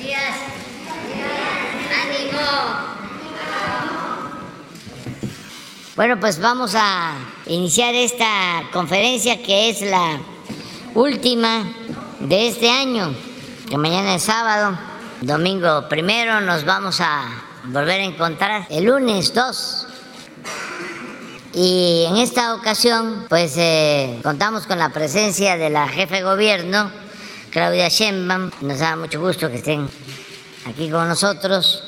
días. ¡Ánimo! Bueno, pues vamos a iniciar esta conferencia que es la última de este año, que mañana es sábado, domingo primero nos vamos a volver a encontrar el lunes 2. Y en esta ocasión, pues eh, contamos con la presencia de la jefe de gobierno, Claudia Sheinbaum. Nos da mucho gusto que estén aquí con nosotros.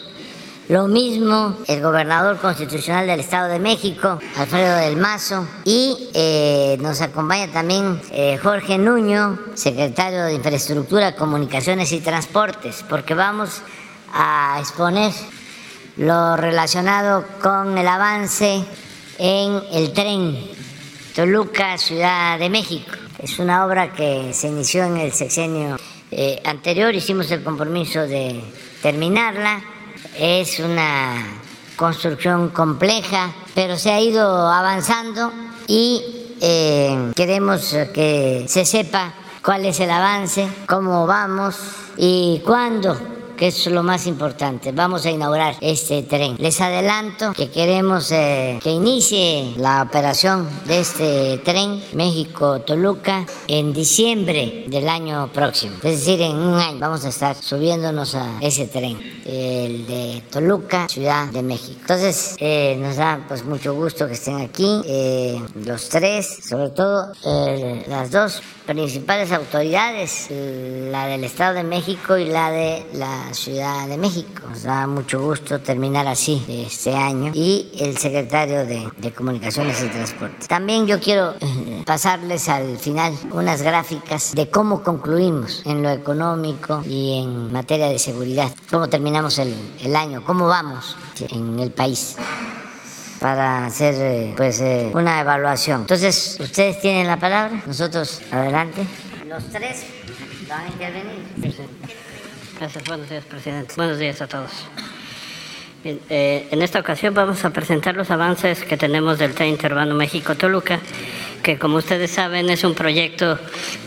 Lo mismo el gobernador constitucional del Estado de México, Alfredo del Mazo, y eh, nos acompaña también eh, Jorge Nuño, secretario de Infraestructura, Comunicaciones y Transportes, porque vamos a exponer lo relacionado con el avance en el tren Toluca, Ciudad de México. Es una obra que se inició en el sexenio eh, anterior, hicimos el compromiso de terminarla. Es una construcción compleja, pero se ha ido avanzando y eh, queremos que se sepa cuál es el avance, cómo vamos y cuándo que es lo más importante. Vamos a inaugurar este tren. Les adelanto que queremos eh, que inicie la operación de este tren México-Toluca en diciembre del año próximo. Es decir, en un año vamos a estar subiéndonos a ese tren, el de Toluca, Ciudad de México. Entonces, eh, nos da pues mucho gusto que estén aquí, eh, los tres, sobre todo las dos principales autoridades, la del Estado de México y la de la Ciudad de México. Nos da mucho gusto terminar así este año. Y el secretario de, Comunicaciones y Transporte. También yo quiero eh, pasarles al final unas gráficas de cómo concluimos en lo económico y en materia de seguridad. Cómo terminamos el, el año, cómo vamos en el país para hacer eh, pues eh, una evaluación. Entonces, ustedes tienen la palabra, nosotros adelante. Los tres van a intervenir. Gracias, buenos días, presidente. Buenos días a todos. Eh, en esta ocasión vamos a presentar los avances que tenemos del tren interurbano México-Toluca, que como ustedes saben es un proyecto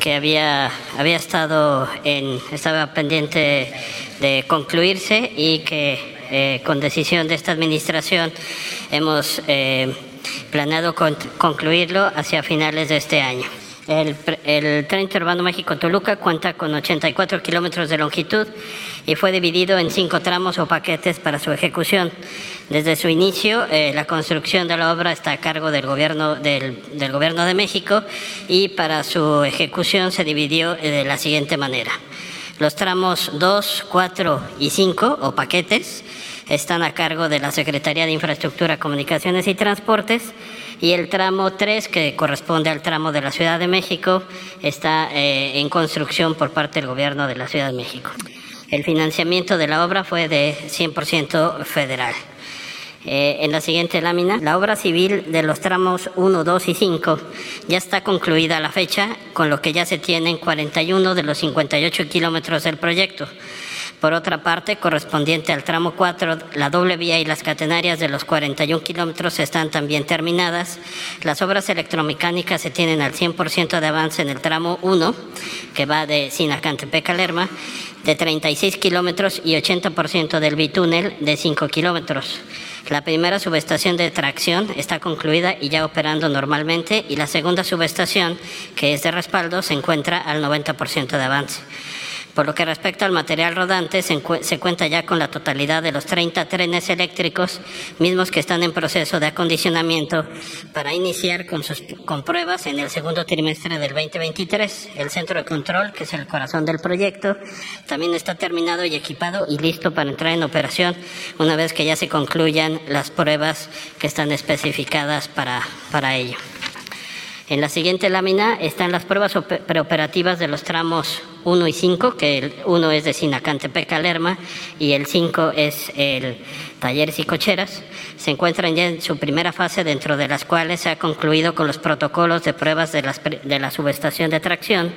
que había, había estado en, estaba pendiente de concluirse y que eh, con decisión de esta administración, hemos eh, planeado concluirlo hacia finales de este año. El, el tren urbano México-Toluca cuenta con 84 kilómetros de longitud y fue dividido en cinco tramos o paquetes para su ejecución. Desde su inicio, eh, la construcción de la obra está a cargo del gobierno, del, gobierno de México y para su ejecución se dividió de la siguiente manera. Los tramos 2, 4 y 5 o paquetes están a cargo de la Secretaría de Infraestructura, Comunicaciones y Transportes y el tramo 3, que corresponde al tramo de la Ciudad de México, está eh, en construcción por parte del Gobierno de la Ciudad de México. El financiamiento de la obra fue de 100% federal. Eh, en la siguiente lámina, la obra civil de los tramos 1, 2 y 5 ya está concluida a la fecha, con lo que ya se tienen 41 de los 58 kilómetros del proyecto. Por otra parte, correspondiente al tramo 4, la doble vía y las catenarias de los 41 kilómetros están también terminadas. Las obras electromecánicas se tienen al 100% de avance en el tramo 1, que va de Sinacantepec a Lerma, de 36 kilómetros y 80% del bitúnel de 5 kilómetros. La primera subestación de tracción está concluida y ya operando normalmente y la segunda subestación, que es de respaldo, se encuentra al 90% de avance. Por lo que respecta al material rodante, se, cuenta ya con la totalidad de los 30 trenes eléctricos, mismos que están en proceso de acondicionamiento para iniciar con sus con pruebas en el segundo trimestre del 2023. El centro de control, que es el corazón del proyecto, también está terminado y equipado y listo para entrar en operación una vez que ya se concluyan las pruebas que están especificadas para, para ello. En la siguiente lámina están las pruebas preoperativas de los tramos 1 y 5, que el 1 es de Sinacantepec a Lerma y el 5 es el Talleres y Cocheras. Se encuentran ya en su primera fase, dentro de las cuales se ha concluido con los protocolos de pruebas de, la subestación de tracción,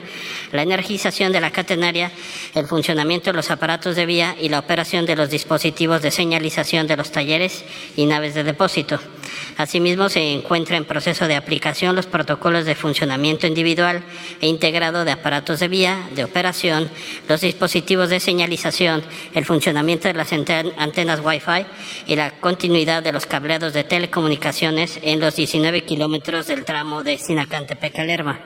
la energización de la catenaria, el funcionamiento de los aparatos de vía y la operación de los dispositivos de señalización de los talleres y naves de depósito. Asimismo, se encuentra en proceso de aplicación los protocolos de funcionamiento individual e integrado de aparatos de vía, de operación, los dispositivos de señalización, el funcionamiento de las antenas Wi-Fi y la continuidad de los cableados de telecomunicaciones en los 19 kilómetros del tramo de Sinacantepec a.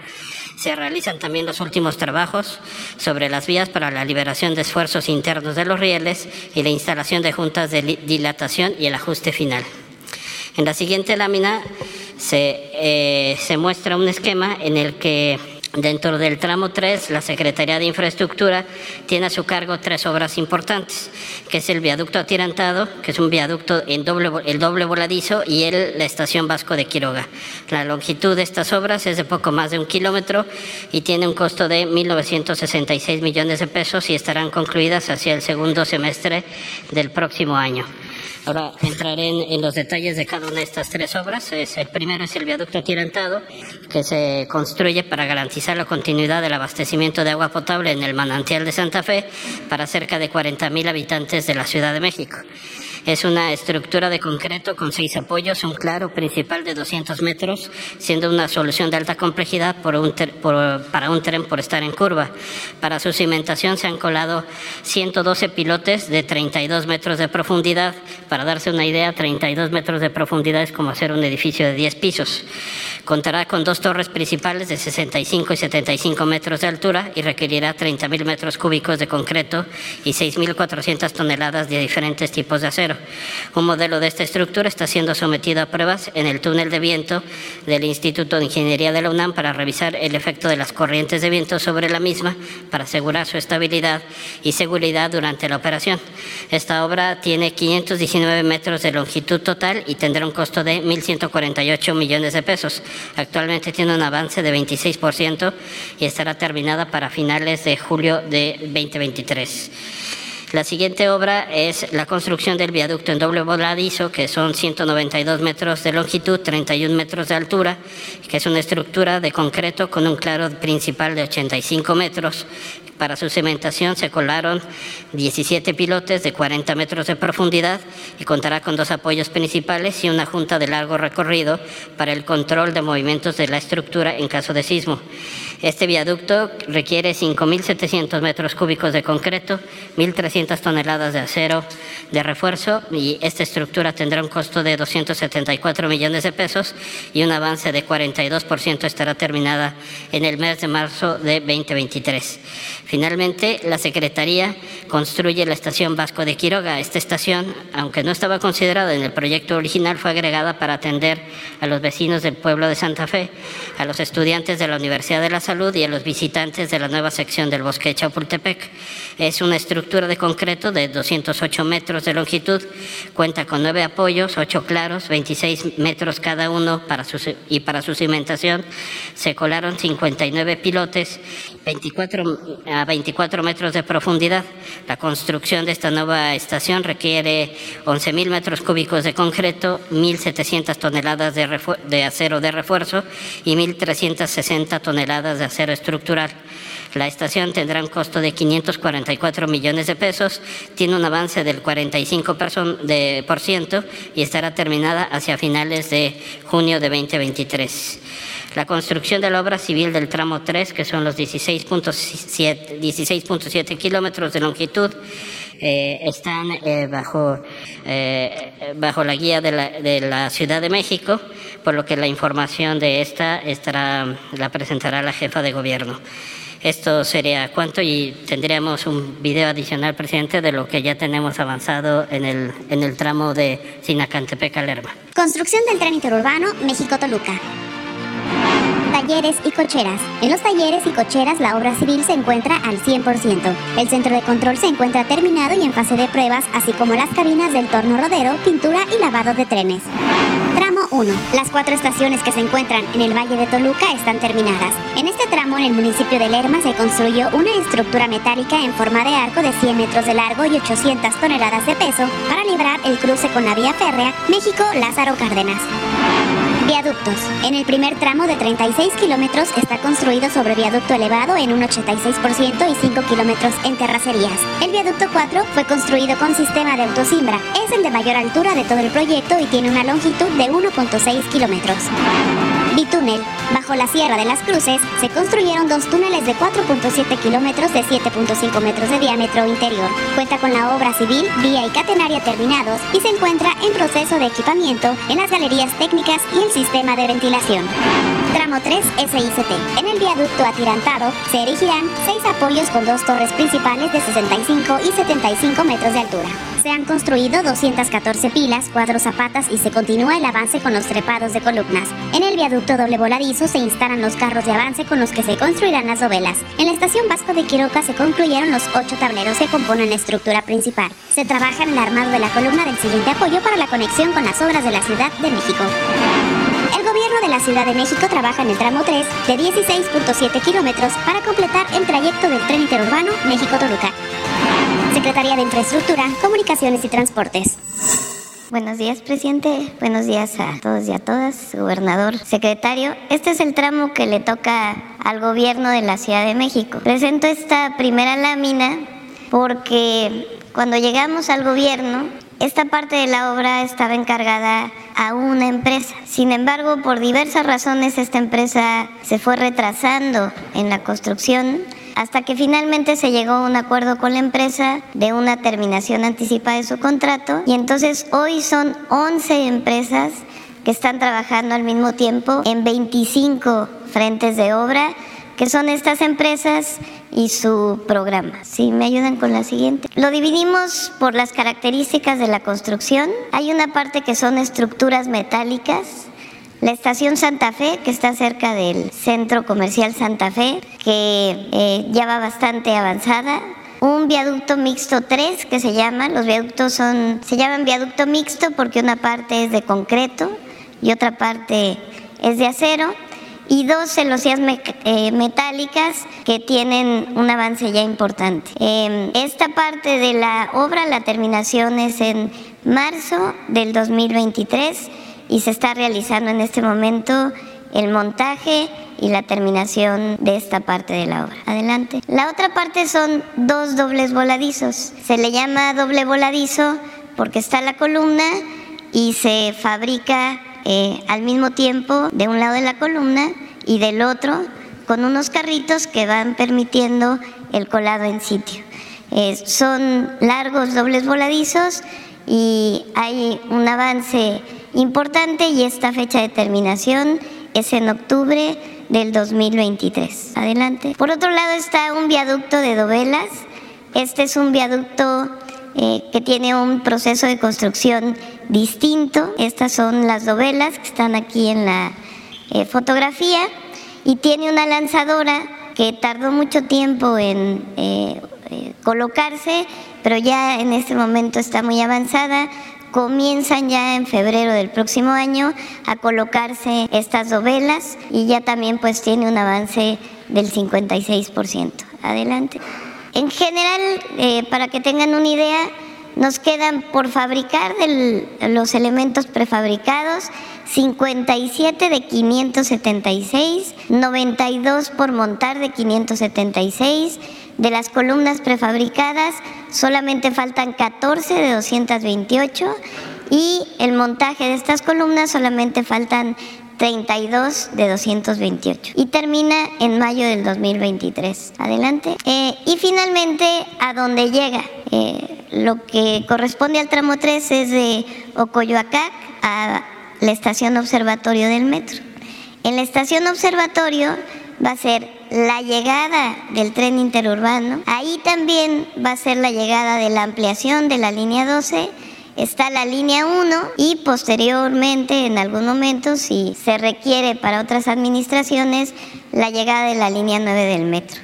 Se realizan también los últimos trabajos sobre las vías para la liberación de esfuerzos internos de los rieles y la instalación de juntas de dilatación y el ajuste final. En la siguiente lámina se, eh, se muestra un esquema en el que Dentro del tramo 3, la Secretaría de Infraestructura tiene a su cargo tres obras importantes, que es el viaducto atirantado, que es un viaducto en doble, el doble voladizo, y el, la estación Vasco de Quiroga. La longitud de estas obras es de poco más de un kilómetro y tiene un costo de 1.966 millones de pesos y estarán concluidas hacia el segundo semestre del próximo año. Ahora entraré en, los detalles de cada una de estas tres obras. el primero es el viaducto atirantado, que se construye para garantizar la continuidad del abastecimiento de agua potable en el manantial de Santa Fe para cerca de 40.000 habitantes de la Ciudad de México. Es una estructura de concreto con seis apoyos, un claro principal de 200 metros, siendo una solución de alta complejidad para un tren por estar en curva. Para su cimentación se han colado 112 pilotes de 32 metros de profundidad. Para darse una idea, 32 metros de profundidad es como hacer un edificio de 10 pisos. Contará con dos torres principales de 65 y 75 metros de altura y requerirá 30.000 metros cúbicos de concreto y 6.400 toneladas de diferentes tipos de acero. Un modelo de esta estructura está siendo sometido a pruebas en el túnel de viento del Instituto de Ingeniería de la UNAM para revisar el efecto de las corrientes de viento sobre la misma para asegurar su estabilidad y seguridad durante la operación. Esta obra tiene 519 metros de longitud total y tendrá un costo de 1.148 millones de pesos. Actualmente tiene un avance de 26% y estará terminada para finales de julio de 2023. La siguiente obra es la construcción del viaducto en doble voladizo, que son 192 metros de longitud, 31 metros de altura, que es una estructura de concreto con un claro principal de 85 metros. Para su cementación se colaron 17 pilotes de 40 metros de profundidad y contará con dos apoyos principales y una junta de largo recorrido para el control de movimientos de la estructura en caso de sismo. Este viaducto requiere 5.700 metros cúbicos de concreto, 1.300 toneladas de acero de refuerzo y esta estructura tendrá un costo de 274 millones de pesos y un avance de 42% estará terminada en el mes de marzo de 2023. Finalmente, la Secretaría construye la estación Vasco de Quiroga. Esta estación, aunque no estaba considerada en el proyecto original, fue agregada para atender a los vecinos del pueblo de Santa Fe, a los estudiantes de la Universidad de la Salud y a los visitantes de la nueva sección del bosque de Chapultepec. Es una estructura de concreto de 208 metros de longitud, cuenta con nueve apoyos, ocho claros, 26 metros cada uno para y para su cimentación se colaron 59 pilotes 24, a 24 metros de profundidad. La construcción de esta nueva estación requiere 11.000 metros cúbicos de concreto, 1.700 toneladas de, de acero de refuerzo y 1.360 toneladas de acero estructural. La estación tendrá un costo de 544 millones de pesos, tiene un avance del 45% por ciento y estará terminada hacia finales de junio de 2023. La construcción de la obra civil del tramo 3, que son los 16.7 16 kilómetros de longitud, eh, están eh, bajo, eh, bajo la guía de la, de la Ciudad de México, por lo que la información de esta estará, la presentará la jefa de gobierno. Esto sería cuánto y tendríamos un video adicional, presidente, de lo que ya tenemos avanzado en el, en el tramo de Sinacantepec a Lerma. Construcción del tren interurbano México-Toluca talleres y cocheras. En los talleres y cocheras la obra civil se encuentra al 100%. El centro de control se encuentra terminado y en fase de pruebas, así como las cabinas del torno rodero, pintura y lavado de trenes. Tramo 1. Las cuatro estaciones que se encuentran en el Valle de Toluca están terminadas. En este tramo, en el municipio de Lerma, se construyó una estructura metálica en forma de arco de 100 metros de largo y 800 toneladas de peso para librar el cruce con la vía férrea México-Lázaro Cárdenas. Viaductos. En el primer tramo de 36 kilómetros está construido sobre viaducto elevado en un 86% y 5 kilómetros en terracerías. El viaducto 4 fue construido con sistema de autosimbra. Es el de mayor altura de todo el proyecto y tiene una longitud de 1.6 kilómetros. Bitúnel. Bajo la Sierra de las Cruces se construyeron dos túneles de 4.7 kilómetros de 7.5 metros de diámetro interior. Cuenta con la obra civil, vía y catenaria terminados y se encuentra en proceso de equipamiento en las galerías técnicas y el sistema de ventilación. Tramo 3 SICT. En el viaducto atirantado se erigirán seis apoyos con dos torres principales de 65 y 75 metros de altura. Se han construido 214 pilas, cuatro zapatas y se continúa el avance con los trepados de columnas. En el viaducto doble voladizo se instalan los carros de avance con los que se construirán las dovelas. En la estación Vasco de Quiroga se concluyeron los ocho tableros que componen la estructura principal. Se trabaja en el armado de la columna del siguiente apoyo para la conexión con las obras de la Ciudad de México. La Ciudad de México trabaja en el tramo 3 de 16.7 kilómetros para completar el trayecto del tren interurbano México-Toluca. Secretaría de Infraestructura, Comunicaciones y Transportes. Buenos días, presidente. Buenos días a todos y a todas, gobernador, secretario. Este es el tramo que le toca al gobierno de la Ciudad de México. Presento esta primera lámina porque cuando llegamos al gobierno, esta parte de la obra estaba encargada a una empresa. Sin embargo, por diversas razones, esta empresa se fue retrasando en la construcción hasta que finalmente se llegó a un acuerdo con la empresa de una terminación anticipada de su contrato y entonces hoy son 11 empresas que están trabajando al mismo tiempo en 25 frentes de obra, que son estas empresas y su programa. Si me ayudan con la siguiente. Lo dividimos por las características de la construcción. Hay una parte que son estructuras metálicas, la estación Santa Fe, que está cerca del centro comercial Santa Fe, que eh, ya va bastante avanzada. Un viaducto mixto 3 que se llama, los viaductos son, se llaman viaducto mixto porque una parte es de concreto y otra parte es de acero y dos celosías eh, metálicas que tienen un avance ya importante. Em, esta parte de la obra, la terminación es en marzo del 2023 y se está realizando en este momento el montaje y la terminación de esta parte de la obra. Adelante. La otra parte son dos dobles voladizos. Se le llama doble voladizo porque está la columna y se fabrica eh, al mismo tiempo de un lado de la columna y del otro con unos carritos que van permitiendo el colado en sitio. Eh, son largos dobles voladizos y hay un avance importante y esta fecha de terminación es en octubre del 2023. Adelante. Por otro lado está un viaducto de dovelas. Este es un viaducto eh, que tiene un proceso de construcción distinto. Estas son las dovelas que están aquí en la eh, fotografía y tiene una lanzadora que tardó mucho tiempo en eh, colocarse, pero ya en este momento está muy avanzada comienzan ya en febrero del próximo año a colocarse estas dovelas y ya también pues tiene un avance del 56%. Adelante. En general, eh, para que tengan una idea, nos quedan por fabricar los elementos prefabricados 57 de 576, 92 por montar de 576, de las columnas prefabricadas solamente faltan 14 de 228 y el montaje de estas columnas solamente faltan 32 de 228 y termina en mayo del 2023. Adelante. Eh, y finalmente, a dónde llega. Eh, lo que corresponde al tramo 3 es de Ocoyoacac a la estación observatorio del metro. En la estación observatorio va a ser la llegada del tren interurbano. Ahí también va a ser la llegada de la ampliación de la línea 12. Está la línea 1 y posteriormente, en algún momento, si se requiere para otras administraciones, la llegada de la línea 9 del metro.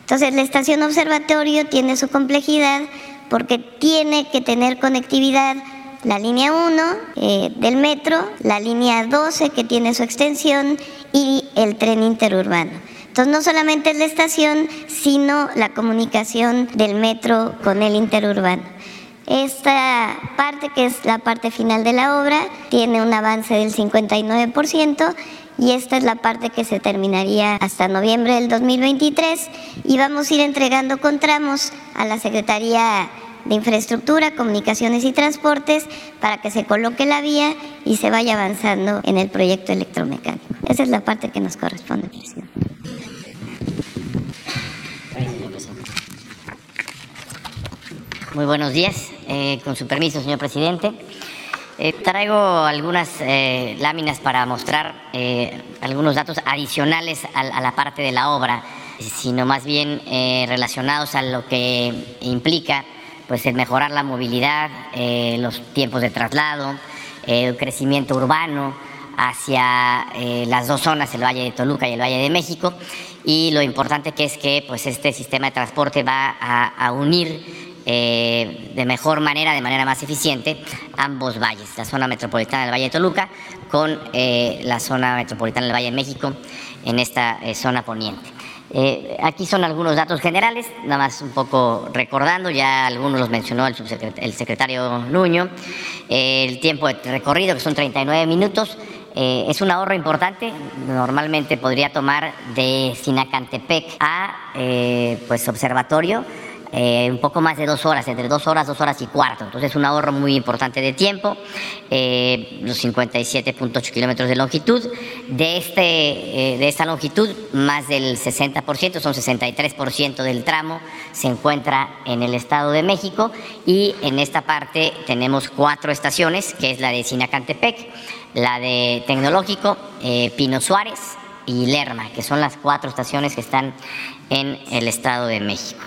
Entonces, la estación observatorio tiene su complejidad porque tiene que tener conectividad la línea 1 eh, del metro, la línea 12 que tiene su extensión y el tren interurbano. Entonces no solamente es la estación, sino la comunicación del metro con el interurbano. Esta parte, que es la parte final de la obra, tiene un avance del 59% y esta es la parte que se terminaría hasta noviembre del 2023 y vamos a ir entregando con tramos a la Secretaría de Infraestructura, Comunicaciones y Transportes para que se coloque la vía y se vaya avanzando en el proyecto electromecánico. Esa es la parte que nos corresponde, presidente. Muy buenos días. Eh, con su permiso, señor presidente. Eh, traigo algunas eh, láminas para mostrar algunos datos adicionales a, la parte de la obra, sino más bien relacionados a lo que implica pues, el mejorar la movilidad, los tiempos de traslado, el crecimiento urbano hacia las dos zonas, el Valle de Toluca y el Valle de México, y lo importante que es que pues, este sistema de transporte va a unir eh, de mejor manera, de manera más eficiente, ambos valles, la zona metropolitana del Valle de Toluca con eh, la zona metropolitana del Valle de México en esta eh, zona poniente. aquí son algunos datos generales, nada más un poco recordando, ya algunos los mencionó el, el secretario Nuño, el tiempo de recorrido que son 39 minutos, es un ahorro importante, normalmente podría tomar de Sinacantepec a pues observatorio, eh, un poco más de dos horas, entre dos horas, dos horas y cuarto. Entonces, un ahorro muy importante de tiempo, eh, los 57.8 kilómetros de longitud. De, este, eh, de esta longitud, más del 60%, son 63% del tramo, se encuentra en el Estado de México y en esta parte tenemos cuatro estaciones, que es la de Sinacantepec, la de Tecnológico, Pino Suárez y Lerma, que son las cuatro estaciones que están en el Estado de México.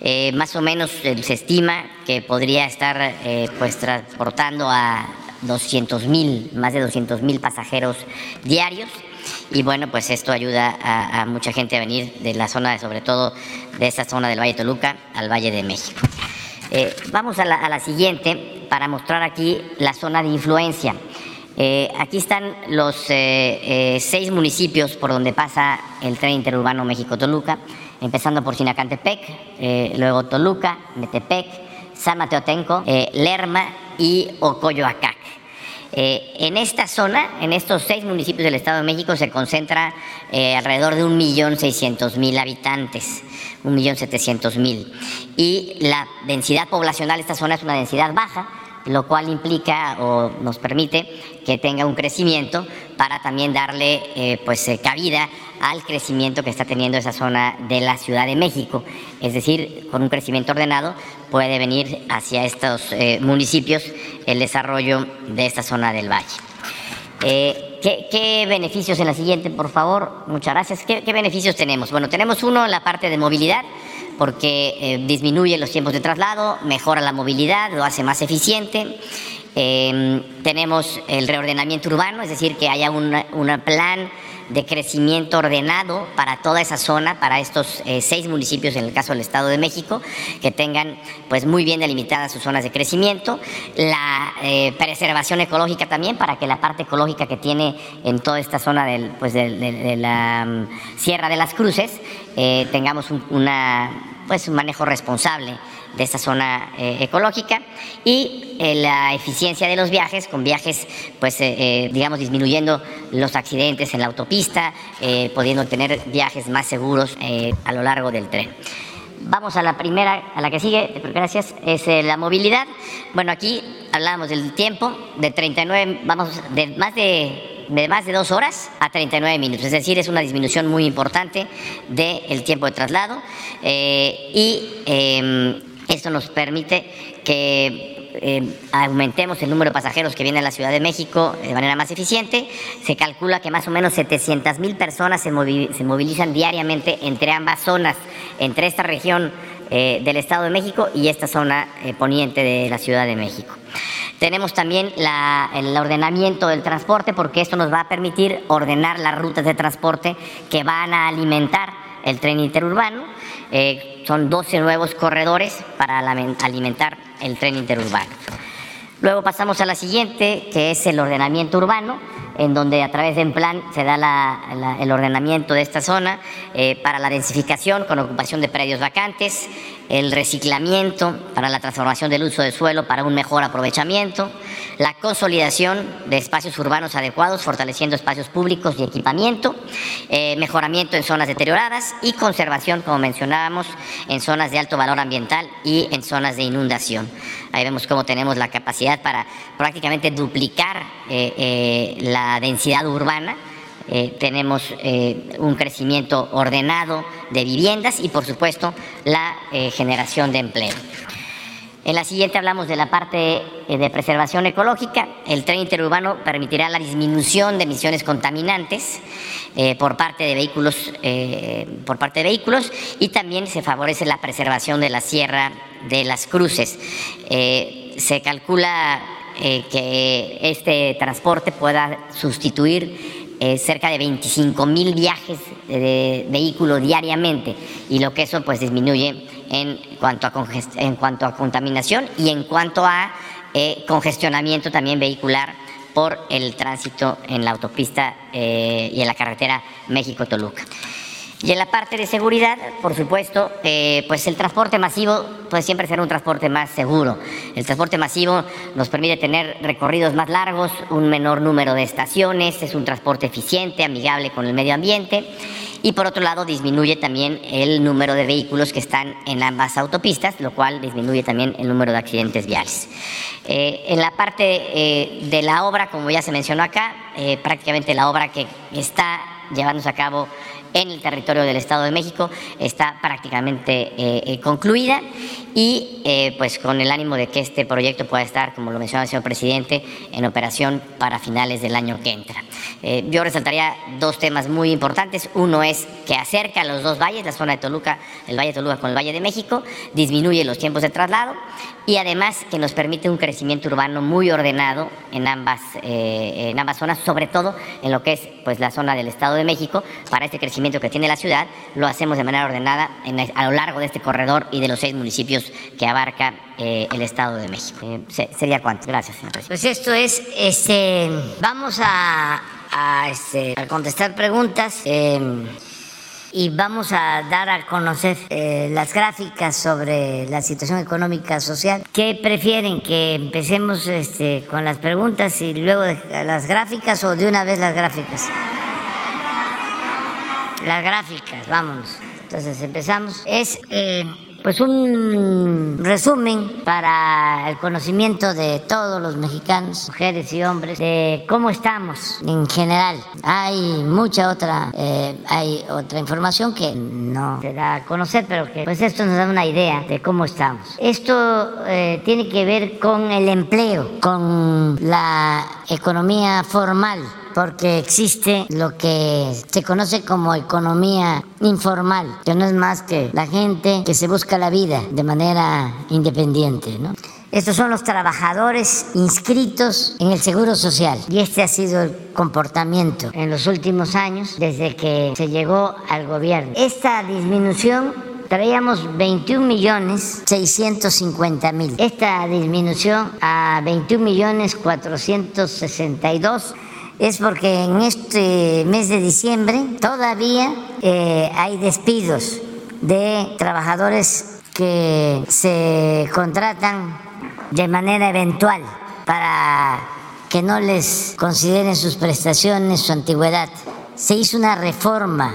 Eh, más o menos eh, se estima que podría estar eh, pues transportando a 200 mil, más de 200 mil pasajeros diarios. Y bueno, pues esto ayuda a, mucha gente a venir de la zona, sobre todo de esta zona del Valle de Toluca, al Valle de México. vamos a la, siguiente para mostrar aquí la zona de influencia. aquí están los seis municipios por donde pasa el tren interurbano México-Toluca empezando por Sinacantepec, eh, luego Toluca, Metepec, San Mateotenco, eh, Lerma y Ocoyoacac. Eh, en esta zona, en estos seis municipios del Estado de México, se concentra alrededor de 1.600.000 habitantes, 1.700.000. Y la densidad poblacional de esta zona es una densidad baja, lo cual implica o nos permite que tenga un crecimiento para también darle eh, pues eh, cabida al crecimiento que está teniendo esa zona de la Ciudad de México. Es decir, con un crecimiento ordenado puede venir hacia estos eh, municipios el desarrollo de esta zona del valle. ¿qué, beneficios en la siguiente, por favor? Muchas gracias. ¿Qué, ¿Qué, beneficios tenemos? Bueno, tenemos uno en la parte de movilidad porque eh, disminuye los tiempos de traslado, mejora la movilidad, lo hace más eficiente. Em, tenemos el reordenamiento urbano, es decir, que haya un plan de crecimiento ordenado para toda esa zona, para estos eh, seis municipios en el caso del Estado de México, que tengan pues muy bien delimitadas sus zonas de crecimiento, la eh, preservación ecológica también para que la parte ecológica que tiene en toda esta zona del, pues de, la mm, Sierra de las Cruces tengamos una pues, un manejo responsable de esta zona eh, ecológica y eh, la eficiencia de los viajes, con viajes, pues, eh, digamos, disminuyendo los accidentes en la autopista, pudiendo tener viajes más seguros a lo largo del tren. Vamos a la primera, a la que sigue, gracias, es la movilidad. Bueno, aquí hablamos del tiempo, de 39, vamos, de más de de más de dos horas a 39 minutos. Es decir, es una disminución muy importante del tiempo de traslado eh, y em, esto nos permite que em, aumentemos el número de pasajeros que vienen a la Ciudad de México de manera más eficiente. Se calcula que más o menos 700 mil personas se, movilizan diariamente entre ambas zonas, entre esta región eh, del Estado de México y esta zona eh, poniente de la Ciudad de México. Tenemos también el ordenamiento del transporte porque esto nos va a permitir ordenar las rutas de transporte que van a alimentar el tren interurbano. Eh, son 12 nuevos corredores para alimentar el tren interurbano. Luego pasamos a la siguiente, que es el ordenamiento urbano. En donde a través de un plan se da el ordenamiento de esta zona eh, para la densificación con ocupación de predios vacantes, el reciclamiento para la transformación del uso del suelo para un mejor aprovechamiento, la consolidación de espacios urbanos adecuados, fortaleciendo espacios públicos y equipamiento, eh, mejoramiento en zonas deterioradas y conservación, como mencionábamos, en zonas de alto valor ambiental y en zonas de inundación. Ahí vemos cómo tenemos la capacidad para prácticamente duplicar eh, eh, densidad urbana eh, tenemos eh, un crecimiento ordenado de viviendas y, por supuesto, la eh, generación de empleo. En la siguiente hablamos de la parte de preservación ecológica. El tren interurbano permitirá la disminución de emisiones contaminantes por parte de vehículos, por parte de vehículos, y también se favorece la preservación de la Sierra de las Cruces. se calcula que este transporte pueda sustituir eh, cerca de 25 mil viajes de vehículo diariamente y lo que eso pues disminuye en cuanto a, en cuanto a contaminación y en cuanto a eh, congestionamiento también vehicular por el tránsito en la autopista eh, y en la carretera México-Toluca. Y en la parte de seguridad, por supuesto, eh, pues el transporte masivo puede siempre ser un transporte más seguro. El transporte masivo nos permite tener recorridos más largos, un menor número de estaciones, es un transporte eficiente, amigable con el medio ambiente y por otro lado disminuye también el número de vehículos que están en ambas autopistas, lo cual disminuye también el número de accidentes viales. Eh, en la parte eh, de la obra, como ya se mencionó acá, prácticamente la obra que está llevándose a cabo en el territorio del Estado de México está prácticamente eh, eh, concluida y eh, pues con el ánimo de que este proyecto pueda estar, como lo mencionaba el señor presidente, en operación para finales del año que entra. yo resaltaría dos temas muy importantes. Uno es que acerca los dos valles, la zona de Toluca, el Valle de Toluca con el Valle de México, disminuye los tiempos de traslado y además que nos permite un crecimiento urbano muy ordenado en ambas, en ambas zonas, sobre todo en lo que es pues, la zona del Estado de México, para este crecimiento que tiene la ciudad, lo hacemos de manera ordenada a lo largo de este corredor y de los seis municipios que abarca eh, el Estado de México. Eh, sería cuánto. Gracias, señor. Pues esto es, este, vamos a, este, contestar preguntas. Eh, y vamos a dar a conocer las gráficas sobre la situación económica social. ¿Qué prefieren? ¿Que empecemos este, con las preguntas y luego las gráficas o de una vez las gráficas? Las gráficas, vámonos. Entonces empezamos. Es eh, pues un resumen para el conocimiento de todos los mexicanos, mujeres y hombres, de cómo estamos en general. Hay mucha otra, eh, hay otra información que no se da a conocer, pero que pues esto nos da una idea de cómo estamos. Esto eh, tiene que ver con el empleo, con la economía formal porque existe lo que se conoce como economía informal, que no es más que la gente que se busca la vida de manera independiente. ¿no? Estos son los trabajadores inscritos en el Seguro Social y este ha sido el comportamiento en los últimos años desde que se llegó al gobierno. Esta disminución traíamos 21 millones 650 mil. Esta disminución a 21 millones 462 es porque en este mes de diciembre todavía eh, hay despidos de trabajadores que se contratan de manera eventual para que no les consideren sus prestaciones, su antigüedad. Se hizo una reforma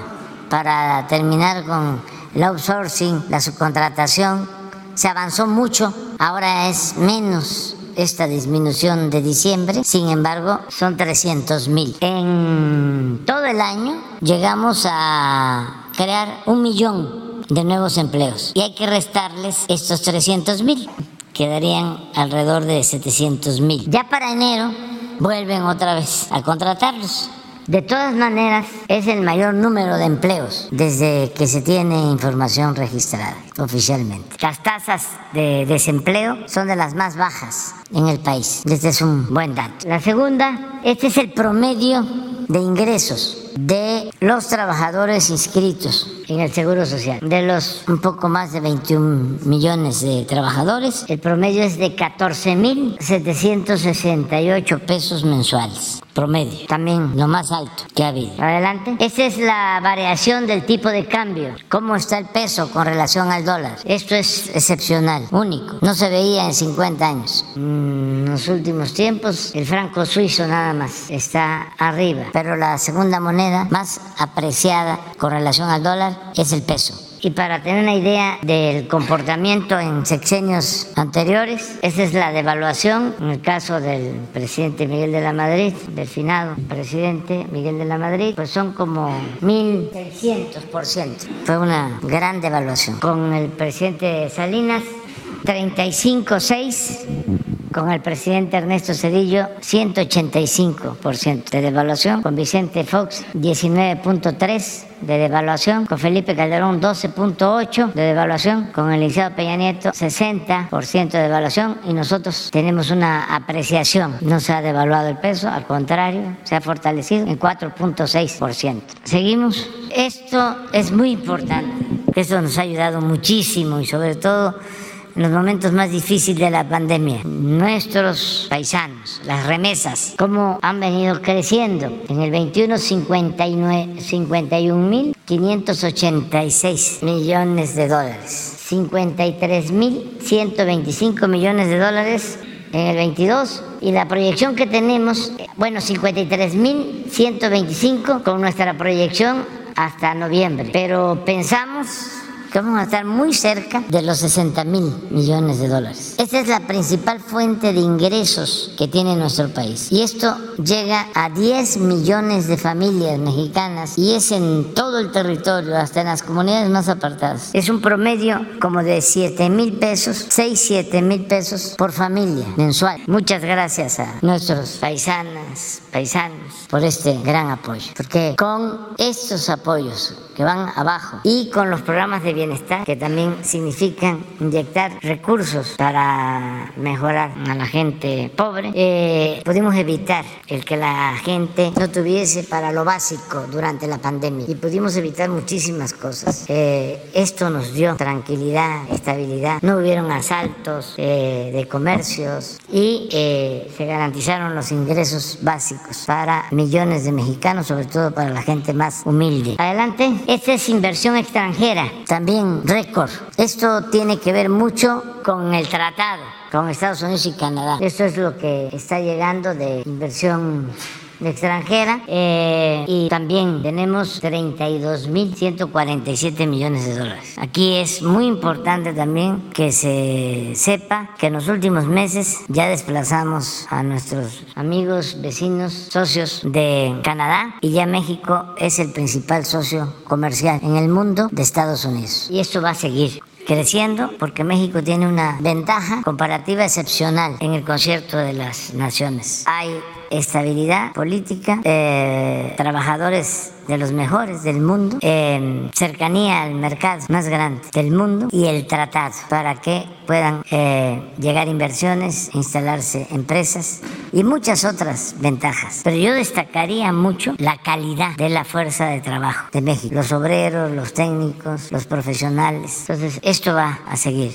para terminar con el outsourcing, la subcontratación. Se avanzó mucho, ahora es menos esta disminución de diciembre, sin embargo, son 300 mil. En todo el año llegamos a crear un millón de nuevos empleos y hay que restarles estos 300 mil, quedarían alrededor de 700 mil. Ya para enero vuelven otra vez a contratarlos. De todas maneras, es el mayor número de empleos desde que se tiene información registrada oficialmente. Las tasas de desempleo son de las más bajas en el país. Este es un buen dato. La segunda, este es el promedio de ingresos de los trabajadores inscritos en el Seguro Social. De los un poco más de 21 millones de trabajadores, el promedio es de 14.768 pesos mensuales promedio, también lo más alto que ha habido. Adelante. Esta es la variación del tipo de cambio, cómo está el peso con relación al dólar. Esto es excepcional, único, no se veía en 50 años. En los últimos tiempos el franco suizo nada más está arriba, pero la segunda moneda más apreciada con relación al dólar es el peso. Y para tener una idea del comportamiento en sexenios anteriores, esa es la devaluación en el caso del presidente Miguel de la Madrid, del finado presidente Miguel de la Madrid, pues son como 1.600%. Fue una gran devaluación. Con el presidente Salinas, 35.6 con el presidente Ernesto Cedillo 185% de devaluación, con Vicente Fox 19.3 de devaluación, con Felipe Calderón 12.8 de devaluación, con el licenciado Peña Nieto 60% de devaluación y nosotros tenemos una apreciación. No se ha devaluado el peso, al contrario, se ha fortalecido en 4.6%. Seguimos. Esto es muy importante. Esto nos ha ayudado muchísimo y sobre todo en los momentos más difíciles de la pandemia. Nuestros paisanos, las remesas, cómo han venido creciendo. En el 21, 51.586 millones de dólares. 53.125 millones de dólares en el 22 y la proyección que tenemos, bueno, 53.125 con nuestra proyección hasta noviembre. Pero pensamos vamos a estar muy cerca de los 60 mil millones de dólares. Esta es la principal fuente de ingresos que tiene nuestro país. Y esto llega a 10 millones de familias mexicanas y es en todo el territorio, hasta en las comunidades más apartadas. Es un promedio como de 7 mil pesos, 6, 7 mil pesos por familia mensual. Muchas gracias a nuestros paisanas, paisanos por este gran apoyo. Porque con estos apoyos que van abajo y con los programas de bienestar que también significan inyectar recursos para mejorar a la gente pobre, eh, pudimos evitar el que la gente no tuviese para lo básico durante la pandemia y pudimos evitar muchísimas cosas. Eh, esto nos dio tranquilidad, estabilidad, no hubieron asaltos eh, de comercios y se garantizaron los ingresos básicos para millones de mexicanos, sobre todo para la gente más humilde. Adelante. Esta es inversión extranjera, también récord. Esto tiene que ver mucho con el tratado con Estados Unidos y Canadá. Esto es lo que está llegando de inversión extranjera eh, y también tenemos 32.147 millones de dólares. Aquí es muy importante también que se sepa que en los últimos meses ya desplazamos a nuestros amigos, vecinos, socios de Canadá y ya México es el principal socio comercial en el mundo de Estados Unidos. Y esto va a seguir creciendo porque México tiene una ventaja comparativa excepcional en el concierto de las naciones. Hay estabilidad política, eh, trabajadores de los mejores del mundo, eh, cercanía al mercado más grande del mundo y el tratado para que puedan eh, llegar inversiones, instalarse empresas y muchas otras ventajas. Pero yo destacaría mucho la calidad de la fuerza de trabajo de México, los obreros, los técnicos, los profesionales. Entonces, esto va a seguir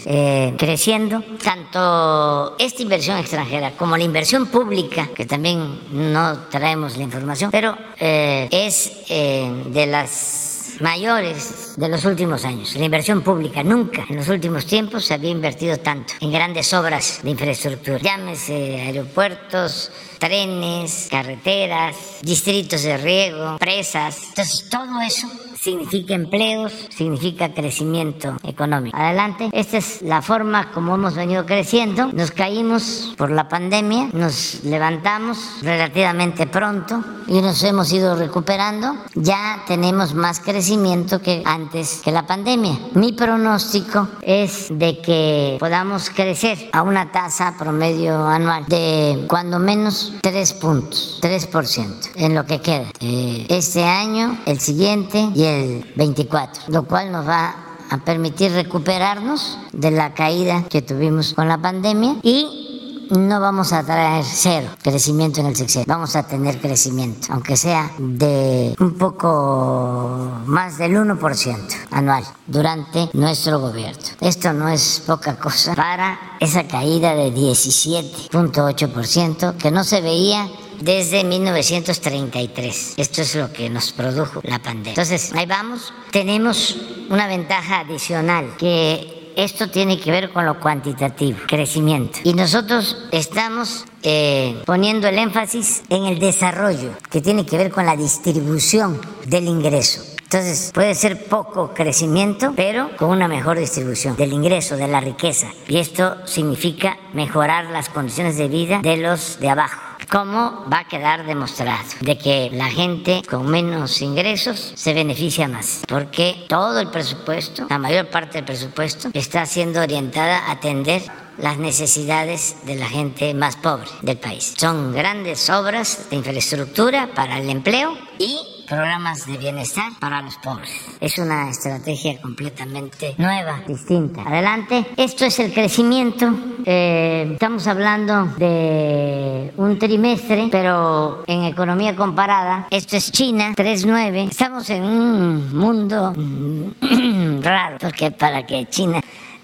creciendo. Tanto esta inversión extranjera como la inversión pública, que también no traemos la información, pero eh, es eh, de las mayores de los últimos años. La inversión pública nunca en los últimos tiempos se había invertido tanto en grandes obras de infraestructura. Llámese aeropuertos, trenes, carreteras, distritos de riego, presas. Entonces, todo eso significa empleos, significa crecimiento económico. Adelante, esta es la forma como hemos venido creciendo. Nos caímos por la pandemia, nos levantamos relativamente pronto y nos hemos ido recuperando. Ya tenemos más crecimiento que antes que la pandemia. Mi pronóstico es de que podamos crecer a una tasa promedio anual de cuando menos 3 puntos, 3% en lo que queda. Este año, el siguiente y el 24, lo cual nos va a permitir recuperarnos de la caída que tuvimos con la pandemia y no vamos a traer cero crecimiento en el sexenio, vamos a tener crecimiento, aunque sea de un poco más del 1% anual durante nuestro gobierno. Esto no es poca cosa para esa caída de 17.8% que no se veía desde 1933. Esto es lo que nos produjo la pandemia. Entonces, ahí vamos. Tenemos una ventaja adicional que esto tiene que ver con lo cuantitativo, crecimiento. Y nosotros estamos eh, poniendo el énfasis en el desarrollo, que tiene que ver con la distribución del ingreso. Entonces puede ser poco crecimiento, pero con una mejor distribución del ingreso, de la riqueza. Y esto significa mejorar las condiciones de vida de los de abajo ¿Cómo va a quedar demostrado de que la gente con menos ingresos se beneficia más, porque todo el presupuesto, la mayor parte del presupuesto, está siendo orientada a atender las necesidades de la gente más pobre del país. Son grandes obras de infraestructura para el empleo y programas de bienestar para los pobres. Es una estrategia completamente nueva, distinta. Adelante. Esto es el crecimiento. Eh, estamos hablando de un trimestre, pero en economía comparada, esto es China, 3.9. Estamos en un mundo raro, porque para que China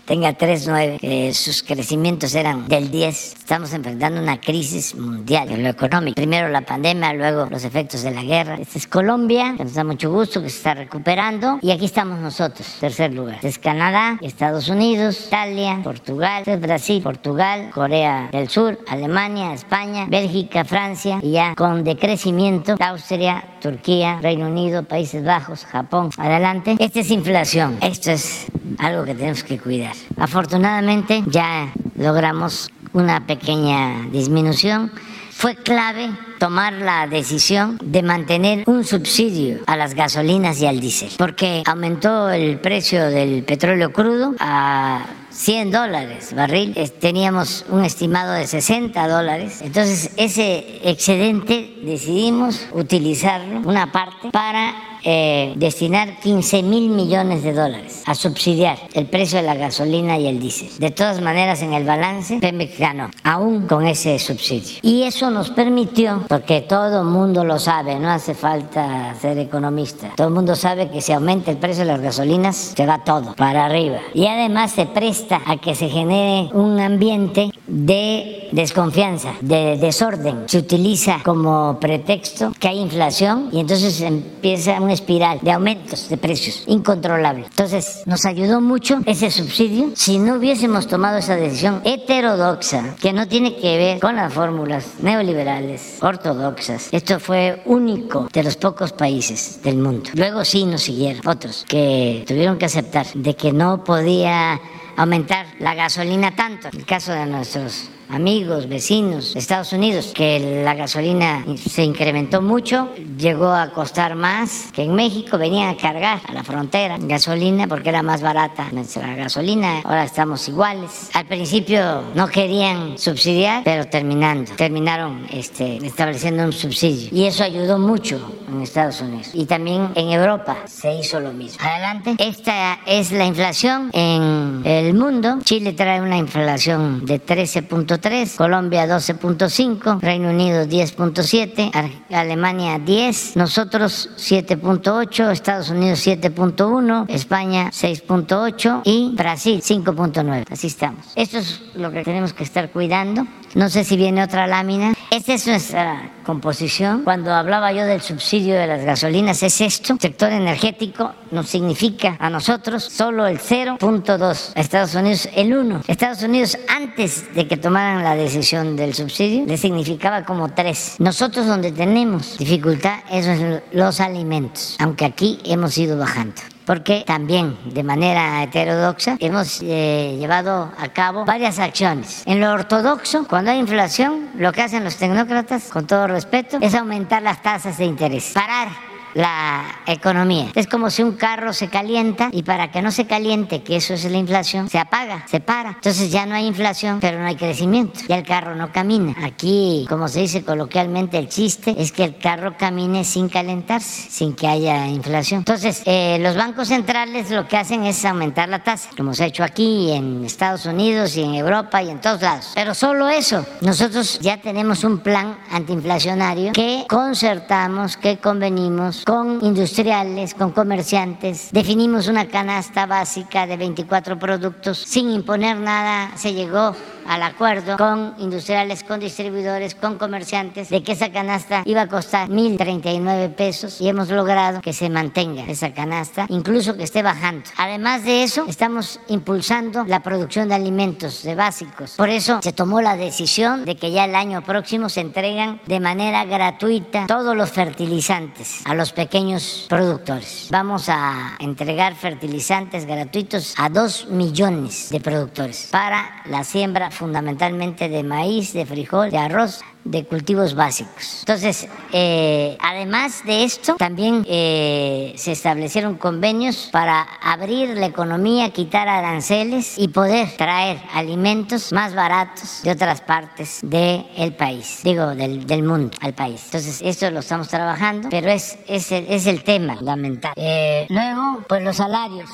tenga 3,9, que sus crecimientos eran del 10. Estamos enfrentando una crisis mundial en lo económico. Primero la pandemia, luego los efectos de la guerra. Esta es Colombia, que nos da mucho gusto, que se está recuperando. Y aquí estamos nosotros, tercer lugar. Este es Canadá, Estados Unidos, Italia, Portugal, este es Brasil, Portugal, Corea del Sur, Alemania, España, Bélgica, Francia. Y ya con decrecimiento, Austria, Turquía, Reino Unido, Países Bajos, Japón. Adelante. Esta es inflación. Esto es algo que tenemos que cuidar. Afortunadamente ya logramos una pequeña disminución. Fue clave tomar la decisión de mantener un subsidio a las gasolinas y al diésel, porque aumentó el precio del petróleo crudo a 100 dólares barril, teníamos un estimado de 60 dólares, entonces ese excedente decidimos utilizarlo, una parte, para eh, destinar 15 mil millones de dólares a subsidiar el precio de la gasolina y el diésel. De todas maneras, en el balance, Pemex ganó, aún con ese subsidio. Y eso nos permitió, porque todo el mundo lo sabe, no hace falta ser economista, todo el mundo sabe que si aumenta el precio de las gasolinas, se va todo para arriba. Y además se presta a que se genere un ambiente de desconfianza, de desorden. Se utiliza como pretexto que hay inflación y entonces empieza una espiral de aumentos de precios incontrolable. Entonces nos ayudó mucho ese subsidio si no hubiésemos tomado esa decisión heterodoxa que no tiene que ver con las fórmulas neoliberales ortodoxas. Esto fue único de los pocos países del mundo. Luego sí nos siguieron otros que tuvieron que aceptar de que no podía aumentar la gasolina tanto. El caso de nuestros amigos, vecinos de Estados Unidos, que la gasolina se incrementó mucho, llegó a costar más que en México, venían a cargar a la frontera gasolina porque era más barata nuestra gasolina, ahora estamos iguales. Al principio no querían subsidiar, pero terminando, terminaron este, estableciendo un subsidio y eso ayudó mucho en Estados Unidos y también en Europa se hizo lo mismo. Adelante, esta es la inflación en el mundo. Chile trae una inflación de 13.3 Colombia 12.5, Reino Unido 10.7, Alemania 10, nosotros 7.8, Estados Unidos 7.1, España 6.8 y Brasil 5.9. Así estamos. Esto es lo que tenemos que estar cuidando. No sé si viene otra lámina. Esta es nuestra composición. Cuando hablaba yo del subsidio de las gasolinas, es esto. Sector energético nos significa a nosotros solo el 0.2. Estados Unidos el 1. Estados Unidos antes de que tomaran la decisión del subsidio le significaba como 3. Nosotros donde tenemos dificultad es los alimentos, aunque aquí hemos ido bajando porque también de manera heterodoxa hemos eh, llevado a cabo varias acciones. En lo ortodoxo, cuando hay inflación, lo que hacen los tecnócratas, con todo respeto, es aumentar las tasas de interés, parar la economía. Es como si un carro se calienta y para que no se caliente, que eso es la inflación, se apaga, se para. Entonces ya no hay inflación, pero no hay crecimiento. Ya el carro no camina. Aquí, como se dice coloquialmente, el chiste es que el carro camine sin calentarse, sin que haya inflación. Entonces, eh, los bancos centrales lo que hacen es aumentar la tasa, como se ha hecho aquí, en Estados Unidos y en Europa y en todos lados. Pero solo eso. Nosotros ya tenemos un plan antiinflacionario que concertamos, que convenimos con industriales, con comerciantes. Definimos una canasta básica de 24 productos sin imponer nada. Se llegó al acuerdo con industriales, con distribuidores, con comerciantes, de que esa canasta iba a costar 1.039 pesos y hemos logrado que se mantenga esa canasta, incluso que esté bajando. Además de eso, estamos impulsando la producción de alimentos, de básicos. Por eso se tomó la decisión de que ya el año próximo se entregan de manera gratuita todos los fertilizantes a los pequeños productores. Vamos a entregar fertilizantes gratuitos a dos millones de productores para la siembra fundamentalmente de maíz, de frijol, de arroz, de cultivos básicos. Entonces, eh, además de esto, también eh, se establecieron convenios para abrir la economía, quitar aranceles y poder traer alimentos más baratos de otras partes del país, digo, del, del, mundo al país. Entonces, esto lo estamos trabajando, pero es, es, el, es el tema fundamental. Eh, luego, pues los salarios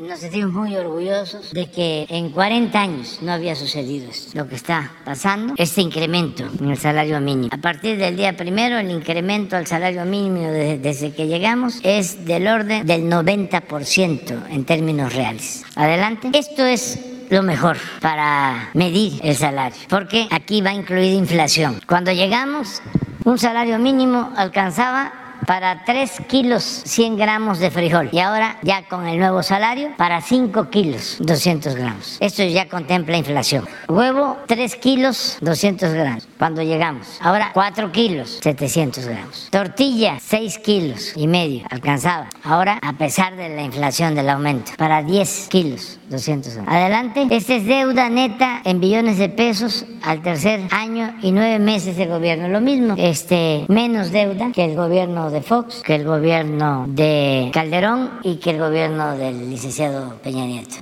nos sentimos muy orgullosos de que en 40 años no había sucedido esto. Lo que está pasando, este incremento en el salario A partir del día primero, el incremento al salario mínimo desde que llegamos es del orden del 90% en términos reales. Adelante. Esto es lo mejor para medir el salario, porque aquí va incluida inflación. Cuando llegamos, un salario mínimo alcanzaba para 3 kilos 100 gramos de frijol y ahora ya con el nuevo salario para 5 kilos 200 gramos. Esto ya contempla inflación. Huevo 3 kilos 200 gramos cuando llegamos. Ahora 4 kilos 700 gramos. Tortilla 6 kilos y medio alcanzaba. Ahora a pesar de la inflación del aumento para 10 kilos 200 gramos. Adelante. Esta es deuda neta en billones de pesos al tercer año y nueve meses de gobierno. Lo mismo, este, menos deuda que el gobierno de Fox, que el gobierno de Calderón y que el gobierno del licenciado Peña Nieto.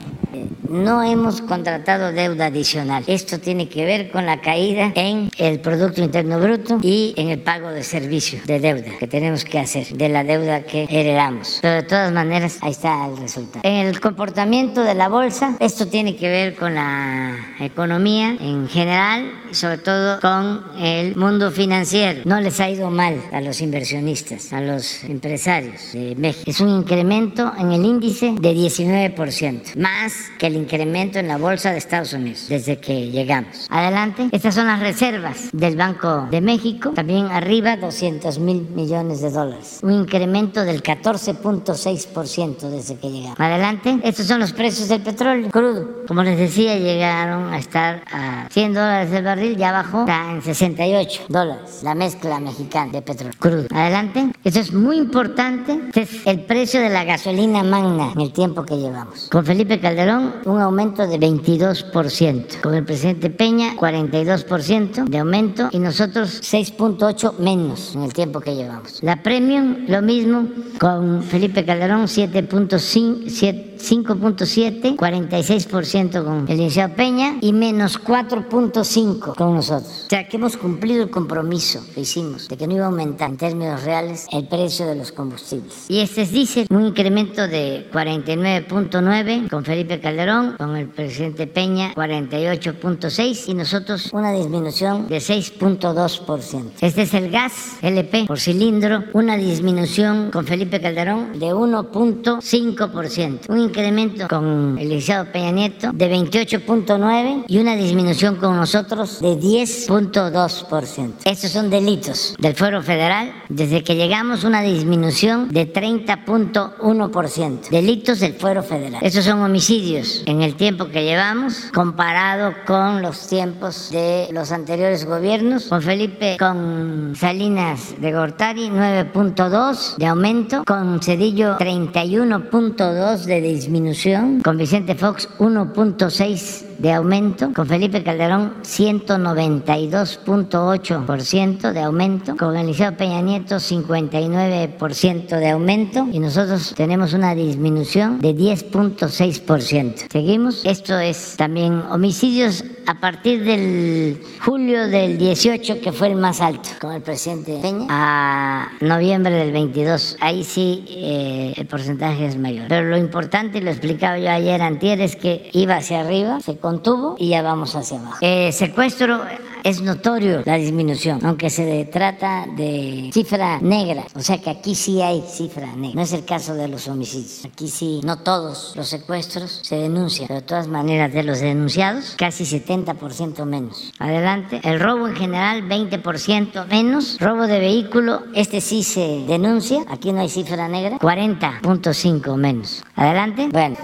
No hemos contratado deuda adicional. Esto tiene que ver con la caída en el Producto Interno Bruto y en el pago de servicio de deuda que tenemos que hacer, de la deuda que heredamos. Pero de todas maneras, ahí está el resultado. En el comportamiento de la bolsa, esto tiene que ver con la economía en general, sobre todo con el mundo financiero. No les ha ido mal a los inversionistas, a los empresarios de México. Es un incremento en el índice de 19%, más que el incremento en la bolsa de Estados Unidos desde que llegamos. Adelante. Estas son las reservas del Banco de México. También arriba 200 mil millones de dólares. Un incremento del 14.6% desde que llegamos. Adelante. Estos son los precios del petróleo crudo. Como les decía, llegaron a estar a 100 dólares el barril. Ya bajó. Está en 68 dólares la mezcla mexicana de petróleo crudo. Adelante. Esto es muy importante. Este es el precio de la gasolina magna en el tiempo que llevamos. Con Felipe Calderón un aumento de 22%. Con el presidente Peña, 42% de aumento y nosotros 6.8 menos en el tiempo que llevamos. La Premium, lo mismo, con Felipe Calderón, 7.5, 46% con el licenciado Peña y menos 4.5 con nosotros. O sea, que hemos cumplido el compromiso que hicimos de que no iba a aumentar en términos reales el precio de los combustibles. Y este es dice un incremento de 49.9 con Felipe Calderón, con el presidente Peña 48.6 y nosotros una disminución de 6.2%. Este es el gas LP por cilindro, una disminución con Felipe Calderón de 1.5%, un incremento con el licenciado Peña Nieto de 28.9 y una disminución con nosotros de 10.2%. Estos son delitos del Fuero Federal. Desde que llegamos una disminución de 30.1%. Delitos del Fuero Federal. Estos son homicidios en el tiempo que llevamos comparado con los tiempos de los anteriores gobiernos. Con Felipe, con Salinas de Gortari 9.2 de aumento, con Cedillo 31.2 de disminución, con Vicente Fox 1.6 de aumento, con Felipe Calderón 192.8% de aumento, con Eliseo Peña Nieto 50 59% de aumento y nosotros tenemos una disminución de 10.6%. ¿Seguimos? Esto es también homicidios a partir del julio del 18, que fue el más alto, con el presidente Peña, a noviembre del 22. Ahí sí eh, el porcentaje es mayor. Pero lo importante, y lo explicaba yo ayer antier, es que iba hacia arriba, se contuvo y ya vamos hacia abajo. Eh, secuestro es notorio la disminución, aunque se trata de cifra negra, o sea que aquí sí hay cifra negra. No es el caso de los homicidios. Aquí sí, no todos los secuestros se denuncian, pero de todas maneras de los denunciados, casi 70% menos. Adelante. El robo en general, 20% menos. Robo de vehículo, este sí se denuncia, aquí no hay cifra negra, 40.5 menos. Adelante. Bueno,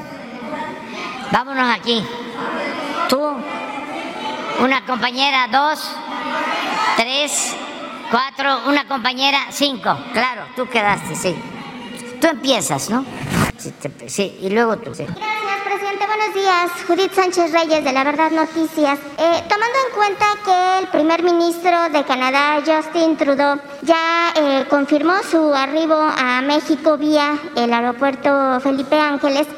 vámonos aquí. Una compañera, dos, tres, cuatro, una compañera, cinco. Claro, tú quedaste, sí. Tú empiezas, ¿no? Sí, y luego tú. Gracias, presidente. Buenos días. Judith Sánchez Reyes, de La Verdad Noticias. Eh, tomando en cuenta que el primer ministro de Canadá, Justin Trudeau, ya eh, confirmó su arribo a México vía el aeropuerto Felipe Ángeles,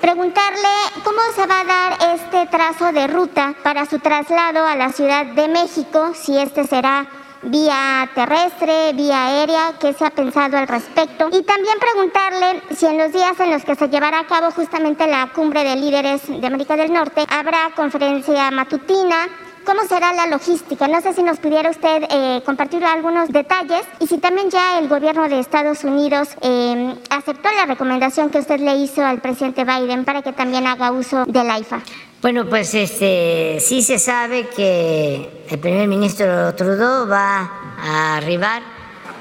preguntarle cómo se va a dar este trazo de ruta para su traslado a la Ciudad de México, si este será vía terrestre, vía aérea, qué se ha pensado al respecto. Y también preguntarle si en los días en los que se llevará a cabo justamente la cumbre de líderes de América del Norte habrá conferencia matutina ¿Cómo será la logística? No sé si nos pudiera usted eh, compartir algunos detalles y si también ya el gobierno de Estados Unidos eh, aceptó la recomendación que usted le hizo al presidente Biden para que también haga uso del AIFA. Bueno, pues este, sí se sabe que el primer ministro Trudeau va a arribar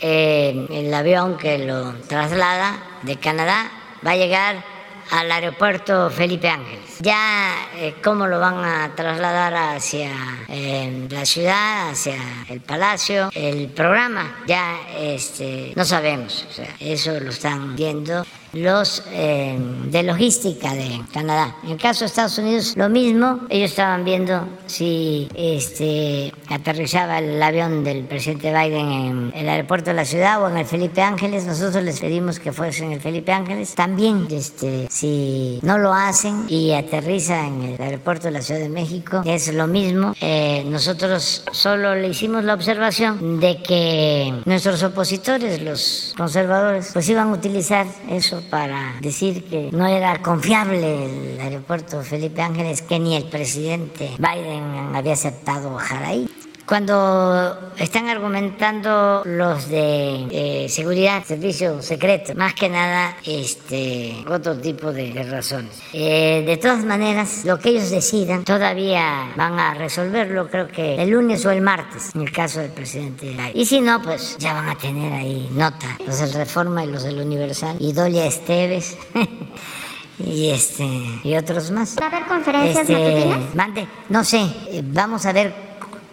eh, el avión que lo traslada de Canadá, va a llegar al aeropuerto Felipe Ángeles. Ya eh, cómo lo van a trasladar hacia eh, la ciudad, hacia el palacio, el programa, ya este, no sabemos. O sea, eso lo están viendo los eh, de logística de Canadá. En el caso de Estados Unidos, lo mismo. Ellos estaban viendo si este, aterrizaba el avión del presidente Biden en el aeropuerto de la ciudad o en el Felipe Ángeles. Nosotros les pedimos que fuese en el Felipe Ángeles. También, este, si no lo hacen y aterriza en el aeropuerto de la Ciudad de México, es lo mismo. Eh, nosotros solo le hicimos la observación de que nuestros opositores, los conservadores, pues iban a utilizar eso para decir que no era confiable el aeropuerto Felipe Ángeles, que ni el presidente Biden había aceptado bajar ahí. Cuando están argumentando los de eh, seguridad, servicio secreto, más que nada este, otro tipo de, razones. Eh, de todas maneras, lo que ellos decidan todavía van a resolverlo, creo que el lunes o el martes, en el caso del presidente. Y si no, pues ya van a tener ahí nota, los del Reforma y los del Universal, y Dolia Esteves. y este y otros más. ¿Va a haber conferencias este, Mande, no sé, eh, vamos a ver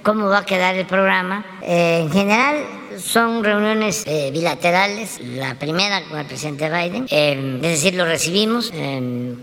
cómo va a quedar el programa. Eh, en general son reuniones eh, bilaterales, la primera con el presidente Biden, eh, es decir, lo recibimos,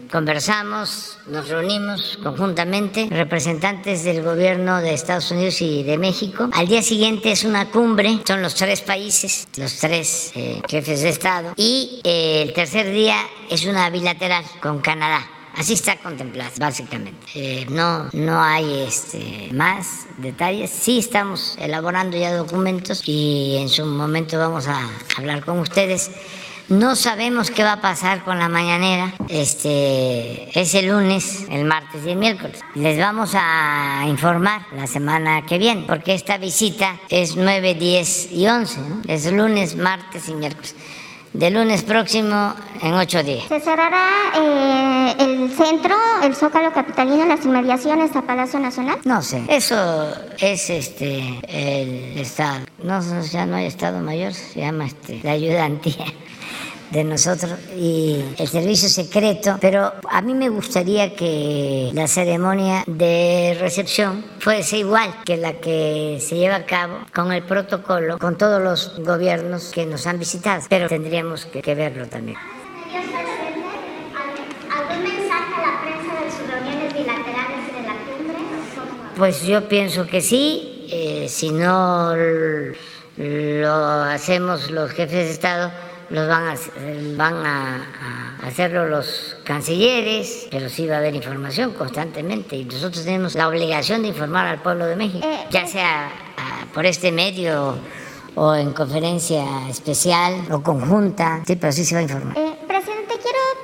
conversamos, nos reunimos conjuntamente, representantes del gobierno de Estados Unidos y de México. Al día siguiente es una cumbre, son los tres países, los tres jefes de Estado, y el tercer día es una bilateral con Canadá. Así está contemplado, básicamente. Eh, no, no hay este, más detalles. Sí estamos elaborando ya documentos y en su momento vamos a hablar con ustedes. No sabemos qué va a pasar con la mañanera. Este es el lunes, el martes y el miércoles. Les vamos a informar la semana que viene, porque esta visita es 9, 10 y 11. Es lunes, martes y miércoles de lunes próximo en ocho días. ¿Se cerrará eh, el centro, el Zócalo Capitalino, las inmediaciones a Palacio Nacional? No sé, eso es este el Estado. No, ya no hay Estado Mayor, se llama este, la ayudantía de nosotros y el servicio secreto, pero a mí me gustaría que la ceremonia de recepción fuese igual que la que se lleva a cabo con el protocolo, con todos los gobiernos que nos han visitado, pero tendríamos que, verlo también. Pues yo pienso que sí, eh, si no lo hacemos los jefes de Estado, los van a, van a, hacerlo los cancilleres, pero sí va a haber información constantemente. Y nosotros tenemos la obligación de informar al pueblo de México, eh, ya sea ah, por este medio o en conferencia especial o conjunta, sí, pero sí se va a informar. Eh,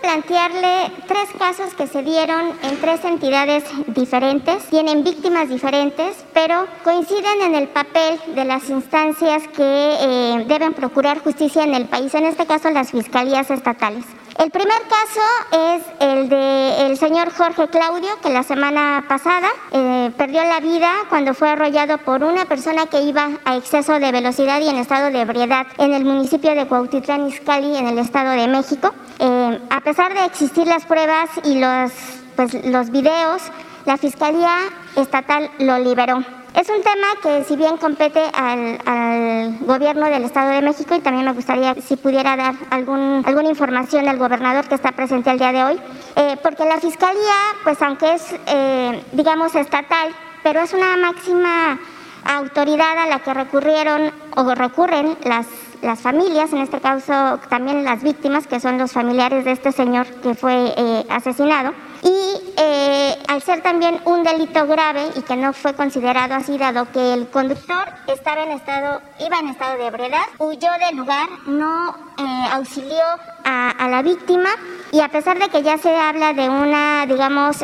plantearle tres casos que se dieron en tres entidades diferentes, tienen víctimas diferentes, pero coinciden en el papel de las instancias que eh, deben procurar justicia en el país, en este caso las fiscalías estatales. El primer caso es el del señor Jorge Claudio, que la semana pasada eh, perdió la vida cuando fue arrollado por una persona que iba a exceso de velocidad y en estado de ebriedad en el municipio de Cuautitlán Izcalli, en el Estado de México. Eh, a pesar de existir las pruebas y los, pues, los videos, la Fiscalía Estatal lo liberó. Es un tema que si bien compete al, gobierno del Estado de México y también me gustaría si pudiera dar algún, alguna información al gobernador que está presente el día de hoy, eh, porque la Fiscalía, pues aunque es, eh, digamos, estatal, pero es una máxima autoridad a la que recurrieron o recurren las las familias, en este caso también las víctimas, que son los familiares de este señor que fue eh, asesinado. Y eh, al ser también un delito grave y que no fue considerado así, dado que el conductor estaba en estado, iba en estado de ebriedad, huyó del lugar, no eh, auxilió a, a, la víctima y a pesar de que ya se habla de una, digamos,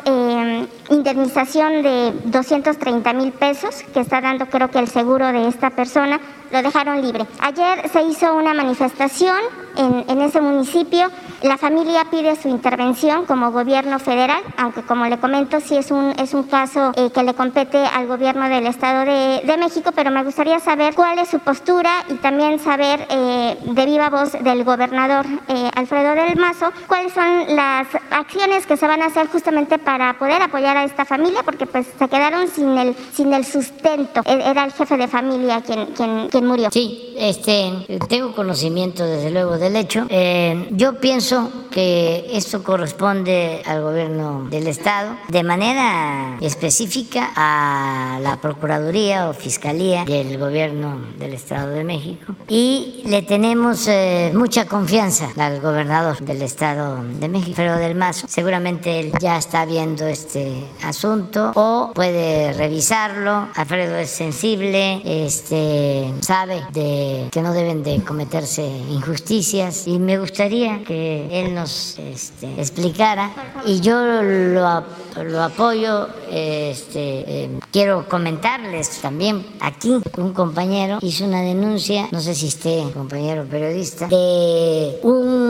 indemnización de 230 mil pesos que está dando creo que el seguro de esta persona, lo dejaron libre. Ayer se hizo una manifestación en, en, ese municipio. La familia pide su intervención como gobierno federal, aunque como le comento, sí es un, es un caso eh, que le compete al gobierno del Estado de, de, México, pero me gustaría saber cuál es su postura y también saber eh, de viva voz del gobernador eh, Alfredo del Mazo cuáles son las acciones que se van a hacer justamente para poder apoyar a esta familia, porque pues se quedaron sin el, sin el sustento. E, era el jefe de familia quien, quien, quien murió. Sí, este, tengo conocimiento desde luego del hecho. Eh, yo pienso que esto corresponde al gobierno del Estado de manera específica a la Procuraduría o Fiscalía del gobierno del Estado de México y le tenemos eh, mucha confianza al gobernador del Estado de México, Alfredo del Mazo. Seguramente él ya está viendo este asunto o puede revisarlo. Alfredo es sensible, este, sabe de que no deben de cometerse injusticias y me gustaría que él nos este, explicara y yo lo, lo apoyo. Este, eh, quiero comentarles también aquí un compañero hizo una denuncia, no sé si esté compañero periodista, de un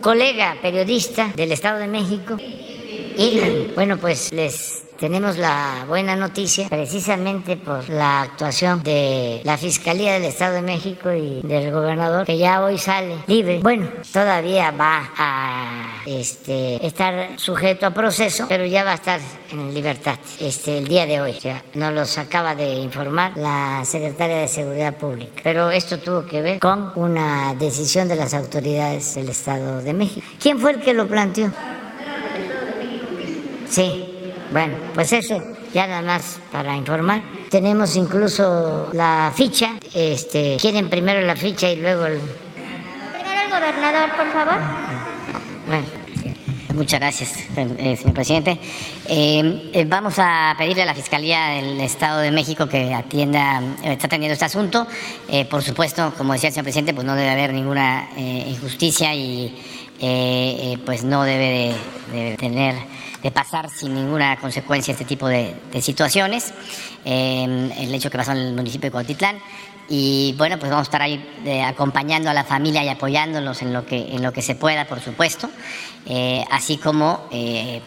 colega periodista del Estado de México. Y bueno, pues les tenemos la buena noticia precisamente por la actuación de la Fiscalía del Estado de México y del gobernador que ya hoy sale libre. Bueno, todavía va a este, estar sujeto a proceso, pero ya va a estar en libertad este, el día de hoy. Ya nos los acaba de informar la secretaria de Seguridad Pública. Pero esto tuvo que ver con una decisión de las autoridades del Estado de México. ¿Quién fue el que lo planteó? Sí. Bueno, pues eso, ya nada más para informar. Tenemos incluso la ficha. Este, ¿Quieren primero la ficha y luego el... Primero el gobernador, por favor. Bueno. Muchas gracias, eh, señor presidente. Eh, eh, vamos a pedirle a la Fiscalía del Estado de México que atienda, está atendiendo este asunto. por supuesto, como decía el señor presidente, pues no debe haber ninguna injusticia y pues no debe de tener de pasar sin ninguna consecuencia este tipo de, situaciones. Eh, el hecho que pasó en el municipio de Cuautitlán. Y bueno, pues vamos a estar ahí eh, acompañando a la familia y apoyándolos en lo que, en lo que se pueda, por supuesto. Eh, así como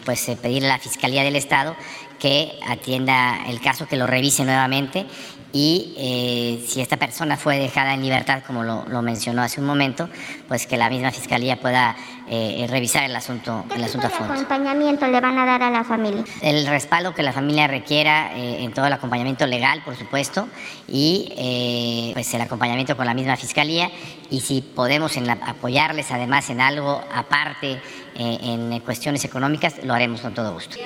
pues pedirle a la Fiscalía del Estado que atienda el caso, que lo revise nuevamente y eh, si esta persona fue dejada en libertad, como lo, mencionó hace un momento, pues que la misma fiscalía pueda eh, revisar el asunto, el asunto a fondo. ¿Qué acompañamiento le van a dar a la familia? El respaldo que la familia requiera eh, en todo el acompañamiento legal, por supuesto, y pues el acompañamiento con la misma fiscalía y si podemos en apoyarles además en algo aparte en cuestiones económicas, lo haremos con todo gusto.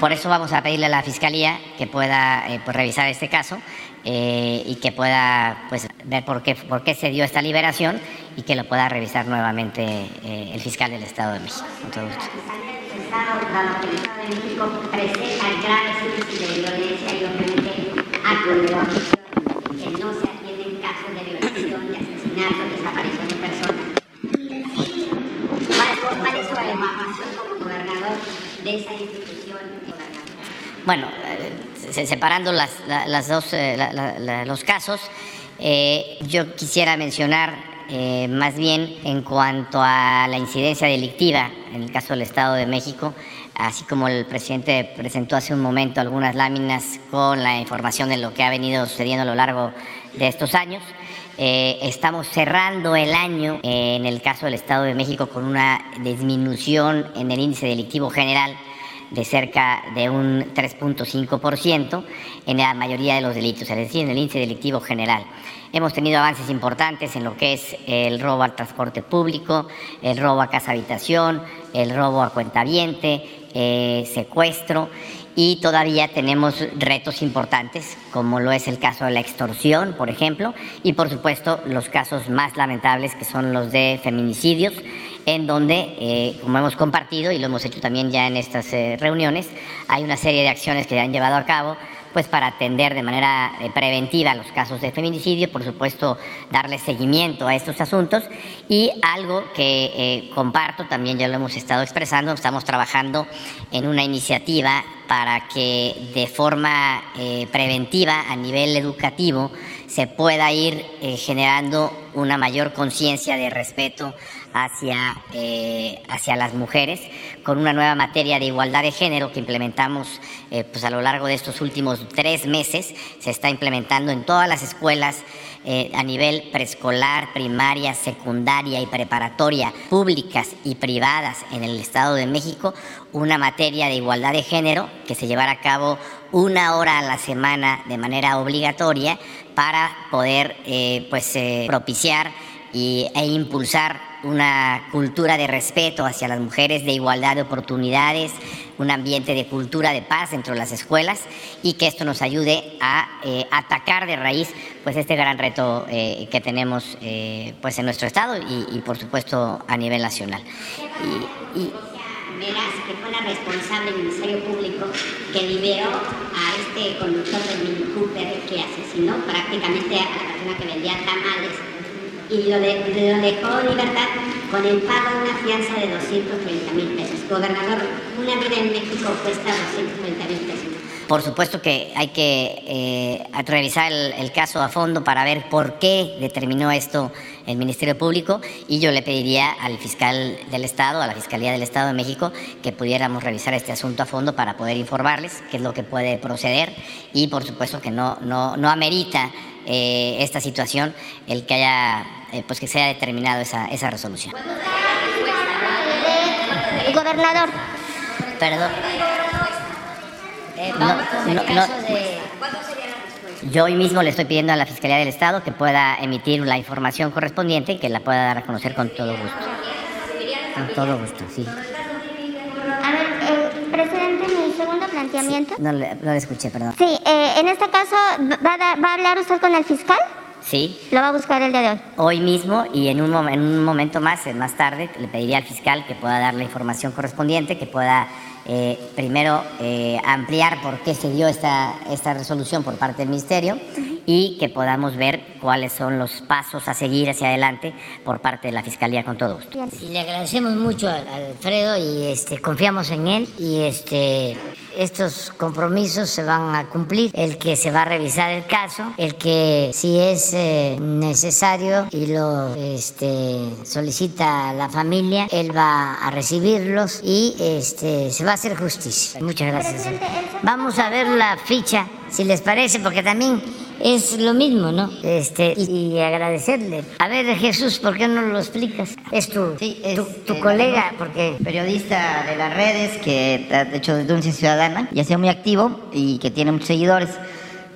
Por eso vamos a pedirle a la Fiscalía que pueda eh, pues, revisar este caso eh, y que pueda pues, ver por qué, por qué se dio esta liberación y que lo pueda revisar nuevamente eh, el fiscal del Estado de México. Con. Bueno, eh, separando las, la- las dos, eh, los casos, eh, yo quisiera mencionar eh, más bien en cuanto a la incidencia delictiva en el caso del Estado de México, así como el presidente presentó hace un momento algunas láminas con la información de lo que ha venido sucediendo a lo largo de estos años. Estamos cerrando el año en el caso del Estado de México con una disminución en el índice delictivo general de cerca de un 3.5% en la mayoría de los delitos, es decir, en el índice delictivo general. Hemos tenido avances importantes en lo que es el robo al transporte público, el robo a casa habitación, el robo a cuentaviente, eh, secuestro y todavía tenemos retos importantes, como lo es el caso de la extorsión, por ejemplo, y por supuesto los casos más lamentables que son los de feminicidios, en donde, eh, como hemos compartido y lo hemos hecho también ya en estas eh, reuniones, hay una serie de acciones que se han llevado a cabo pues para atender de manera eh, preventiva los casos de feminicidio, por supuesto darle seguimiento a estos asuntos. Y algo que comparto, también ya lo hemos estado expresando, estamos trabajando en una iniciativa para que de forma preventiva a nivel educativo se pueda ir generando una mayor conciencia de respeto hacia, eh, hacia las mujeres con una nueva materia de igualdad de género que implementamos eh, pues a lo largo de estos últimos tres meses. Se está implementando en todas las escuelas eh, a nivel preescolar, primaria, secundaria y preparatoria, públicas y privadas en el Estado de México, una materia de igualdad de género que se llevará a cabo una hora a la semana de manera obligatoria para poder pues, propiciar y, e impulsar una cultura de respeto hacia las mujeres, de igualdad de oportunidades, un ambiente de cultura de paz dentro de las escuelas y que esto nos ayude a eh, atacar de raíz pues este gran reto eh, que tenemos eh, pues en nuestro estado y, y, por supuesto a nivel nacional. Y, y, Verás que fue la responsable del Ministerio Público que liberó a este conductor del Mini Cooper que asesinó prácticamente a la persona que vendía tamales y lo, de, lo dejó en libertad con el pago de una fianza de 230 mil pesos. Gobernador, una vida en México cuesta 230 mil pesos. Por supuesto que hay que eh, revisar el, el, caso a fondo para ver por qué determinó esto el Ministerio Público y yo le pediría al fiscal del Estado, a la Fiscalía del Estado de México, que pudiéramos revisar este asunto a fondo para poder informarles qué es lo que puede proceder y por supuesto que no, no, no amerita eh, esta situación el que haya, eh, pues que se haya determinado esa, esa resolución. Gobernador. Perdón. Eh, No, no, no. Yo hoy mismo le estoy pidiendo a la Fiscalía del Estado que pueda emitir la información correspondiente y que la pueda dar a conocer con todo gusto. Con todo gusto, sí. Presidente, mi segundo planteamiento. No le, no le escuché, perdón. Sí, eh, en este caso, ¿va a, ¿va a hablar usted con el fiscal? Sí, Lo va a buscar el día de hoy. hoy mismo y en un, en un momento más, eh, más tarde, le pediría al fiscal que pueda dar la información correspondiente, que pueda eh, primero eh, ampliar por qué se dio esta, esta resolución por parte del Ministerio y que podamos ver cuáles son los pasos a seguir hacia adelante por parte de la Fiscalía con todo gusto. Y le agradecemos mucho a, a Alfredo y este, confiamos en él y este, estos compromisos se van a cumplir. El que se va a revisar el caso, el que si es eh, necesario y lo este, solicita la familia, él va a recibirlos y este, se va a hacer justicia. Muchas gracias. Vamos a ver la ficha, si les parece, porque también es lo mismo, ¿no? Este, y, y agradecerle. A ver, Jesús, ¿por qué no lo explicas? Es tu, Sí, es, tu, tu eh, colega, porque periodista de las redes que ha hecho denuncia ciudadana y ha sido muy activo y que tiene muchos seguidores.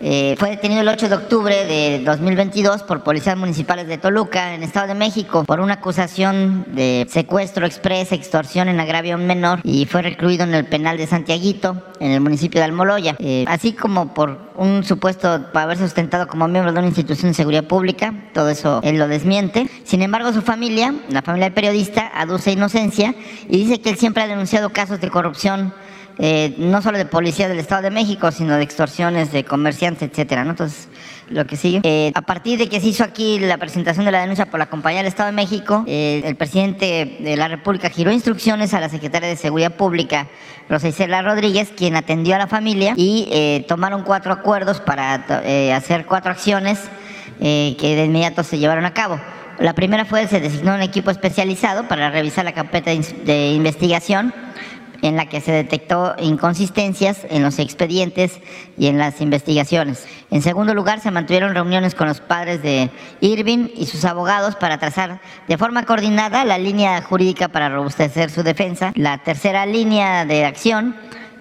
Eh, fue detenido el 8 de octubre de 2022 por policías municipales de Toluca, en Estado de México, por una acusación de secuestro express, extorsión en agravio a un menor y fue recluido en el penal de Santiaguito, en el municipio de Almoloya, eh, así como por un supuesto por haber sustentado como miembro de una institución de seguridad pública, todo eso él lo desmiente. Sin embargo, su familia, la familia del periodista, aduce inocencia y dice que él siempre ha denunciado casos de corrupción eh, no solo de policía del Estado de México, sino de extorsiones de comerciantes, etcétera, ¿no? Entonces, lo que sigue. Eh, a partir de que se hizo aquí la presentación de la denuncia por la compañía del Estado de México, eh, el presidente de la República giró instrucciones a la secretaria de Seguridad Pública, Rosa Isela Rodríguez, quien atendió a la familia y tomaron cuatro acuerdos para hacer cuatro acciones que de inmediato se llevaron a cabo. La primera fue, se designó un equipo especializado para revisar la carpeta de investigación en la que se detectó inconsistencias en los expedientes y en las investigaciones. En segundo lugar, se mantuvieron reuniones con los padres de Irving y sus abogados para trazar de forma coordinada la línea jurídica para robustecer su defensa. La tercera línea de acción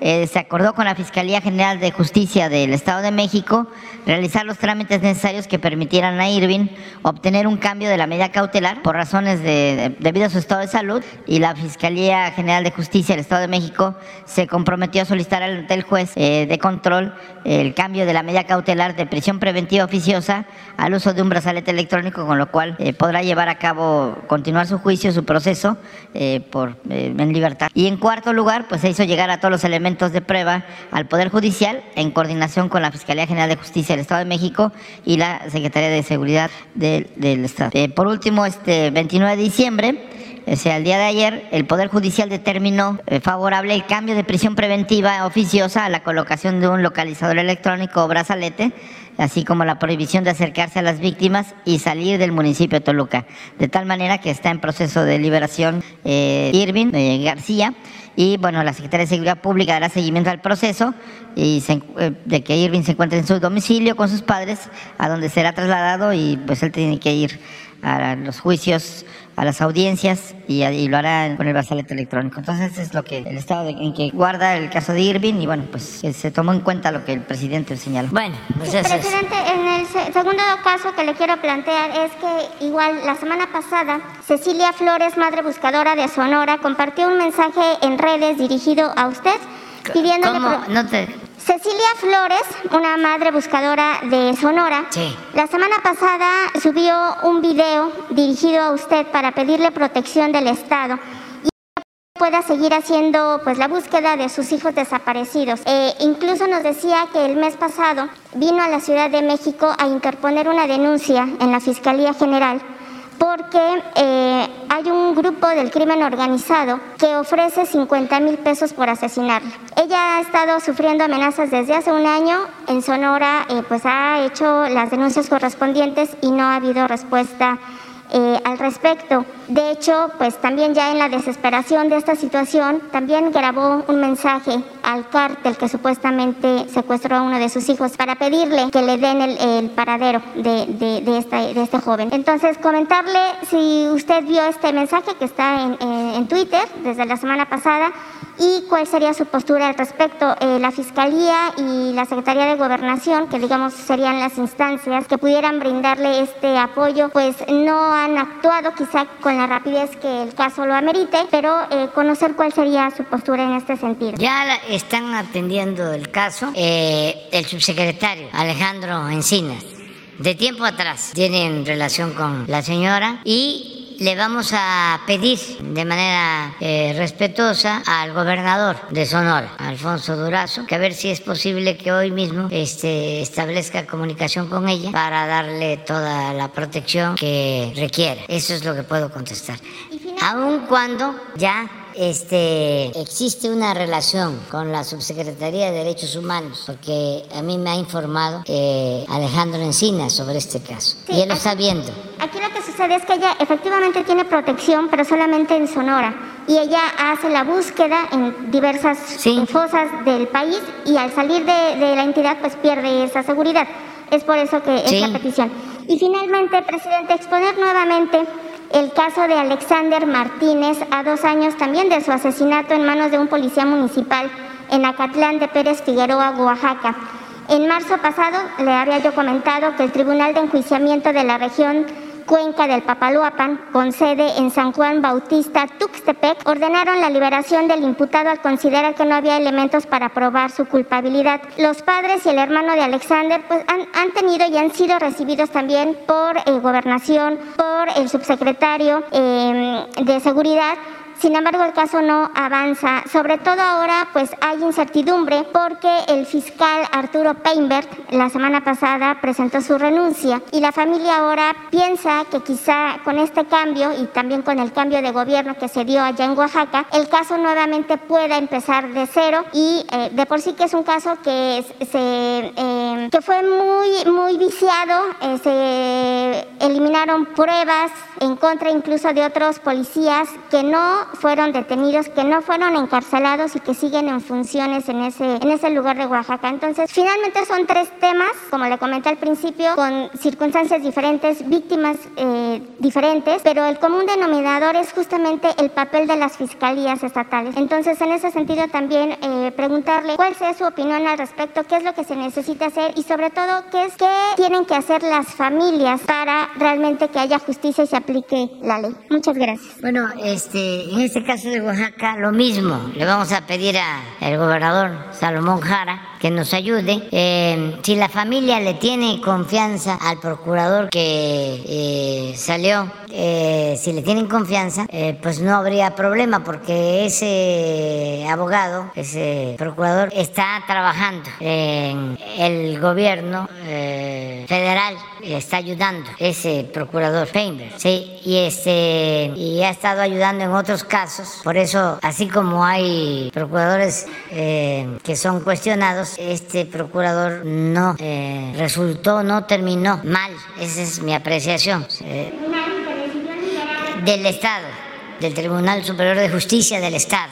eh, se acordó con la Fiscalía General de Justicia del Estado de México realizar los trámites necesarios que permitieran a Irving obtener un cambio de la medida cautelar por razones de, debido a su estado de salud y la Fiscalía General de Justicia del Estado de México se comprometió a solicitar el juez eh, de control el cambio de la medida cautelar de prisión preventiva oficiosa al uso de un brazalete electrónico con lo cual eh, podrá llevar a cabo continuar su juicio su proceso por en libertad. Y en cuarto lugar pues se hizo llegar a todos los elementos de prueba al Poder Judicial en coordinación con la Fiscalía General de Justicia del Estado de México y la Secretaría de Seguridad del, Estado. Eh, por último, este 29 de diciembre, o sea, el día de ayer, el Poder Judicial determinó eh, favorable el cambio de prisión preventiva oficiosa a la colocación de un localizador electrónico o brazalete, así como la prohibición de acercarse a las víctimas y salir del municipio de Toluca. De tal manera que está en proceso de liberación eh, Irving García y bueno, la Secretaría de Seguridad Pública dará seguimiento al proceso y eh, de que Irving se encuentre en su domicilio con sus padres, a donde será trasladado y pues él tiene que ir a los juicios, a las audiencias y, lo hará con el brazalete electrónico. Entonces es lo que el estado en que guarda el caso de Irving y bueno, pues se tomó en cuenta lo que el presidente señaló. Bueno, pues Presidente, en el segundo caso que le quiero plantear es que igual la semana pasada Cecilia Flores, madre buscadora de Sonora, compartió un mensaje en redes dirigido a usted pidiéndole... ¿Cómo? No te... Cecilia Flores, una madre buscadora de Sonora, la semana pasada subió un video dirigido a usted para pedirle protección del Estado y pueda seguir haciendo pues la búsqueda de sus hijos desaparecidos. Eh, incluso nos decía que el mes pasado vino a la Ciudad de México a interponer una denuncia en la Fiscalía General porque eh, hay un grupo del crimen organizado que ofrece 50 mil pesos por asesinarla. Ella ha estado sufriendo amenazas desde hace un año. En Sonora, eh, pues ha hecho las denuncias correspondientes y no ha habido respuesta eh, al respecto. De hecho, pues también ya en la desesperación de esta situación, también grabó un mensaje al cártel que supuestamente secuestró a uno de sus hijos para pedirle que le den el, paradero de, de, este joven. Entonces, comentarle si usted vio este mensaje que está en, en Twitter desde la semana pasada y cuál sería su postura al respecto. Eh, la Fiscalía y la Secretaría de Gobernación, que digamos serían las instancias que pudieran brindarle este apoyo, pues no han actuado quizá con la rapidez que el caso lo amerite, pero eh, conocer cuál sería su postura en este sentido. Ya están atendiendo el caso eh, el subsecretario Alejandro Encinas. De tiempo atrás tienen relación con la señora y le vamos a pedir de manera eh, respetuosa al gobernador de Sonora, Alfonso Durazo, que a ver si es posible que hoy mismo este, establezca comunicación con ella para darle toda la protección que requiere. Eso es lo que puedo contestar. Aun cuando ya este, existe una relación con la Subsecretaría de Derechos Humanos, porque a mí me ha informado eh, Alejandro Encina sobre este caso. y él lo está viendo. Aquí lo que sucede es que ella efectivamente tiene protección, pero solamente en Sonora. Y ella hace la búsqueda en diversas fosas del país y al salir de, la entidad pues pierde esa seguridad. Es por eso que es la petición. Y finalmente, presidente, exponer nuevamente el caso de Alexander Martínez a dos años también de su asesinato en manos de un policía municipal en Acatlán de Pérez Figueroa, Oaxaca. En marzo pasado le había yo comentado que el Tribunal de Enjuiciamiento de la región Cuenca del Papaloapan, con sede en San Juan Bautista, Tuxtepec, ordenaron la liberación del imputado al considerar que no había elementos para probar su culpabilidad. Los padres y el hermano de Alexander pues, han, tenido y han sido recibidos también por eh, gobernación, por el subsecretario eh, de Seguridad sin embargo, el caso no avanza. Sobre todo ahora, pues hay incertidumbre porque el fiscal Arturo Peinbert la semana pasada presentó su renuncia y la familia ahora piensa que quizá con este cambio y también con el cambio de gobierno que se dio allá en Oaxaca, el caso nuevamente pueda empezar de cero y eh, de por sí que es un caso que se eh, que fue muy muy viciado, eh, se eliminaron pruebas en contra incluso de otros policías que no fueron detenidos, que no fueron encarcelados y que siguen en funciones en ese, en ese lugar de Oaxaca. Entonces, finalmente son tres temas, como le comenté al principio, con circunstancias diferentes, víctimas eh, diferentes, pero el común denominador es justamente el papel de las fiscalías estatales. Entonces, en ese sentido también eh, preguntarle cuál es su opinión al respecto, qué es lo que se necesita hacer y sobre todo qué es qué tienen que hacer las familias para realmente que haya justicia y se aplique la ley. Muchas gracias. Bueno, este, en este caso de Oaxaca, lo mismo. Le vamos a pedir al gobernador Salomón Jara que nos ayude. Eh, si la familia le tiene confianza al procurador que eh, salió, eh, si le tienen confianza, pues no habría problema porque ese abogado, ese procurador, está trabajando en el gobierno federal, está ayudando ese procurador Feinberg, sí, y este y ha estado ayudando en otros casos. Por eso, así como hay procuradores que son cuestionados, este procurador no eh, resultó, no terminó mal. Esa es mi apreciación. Eh, del Estado, del Tribunal Superior de Justicia del Estado.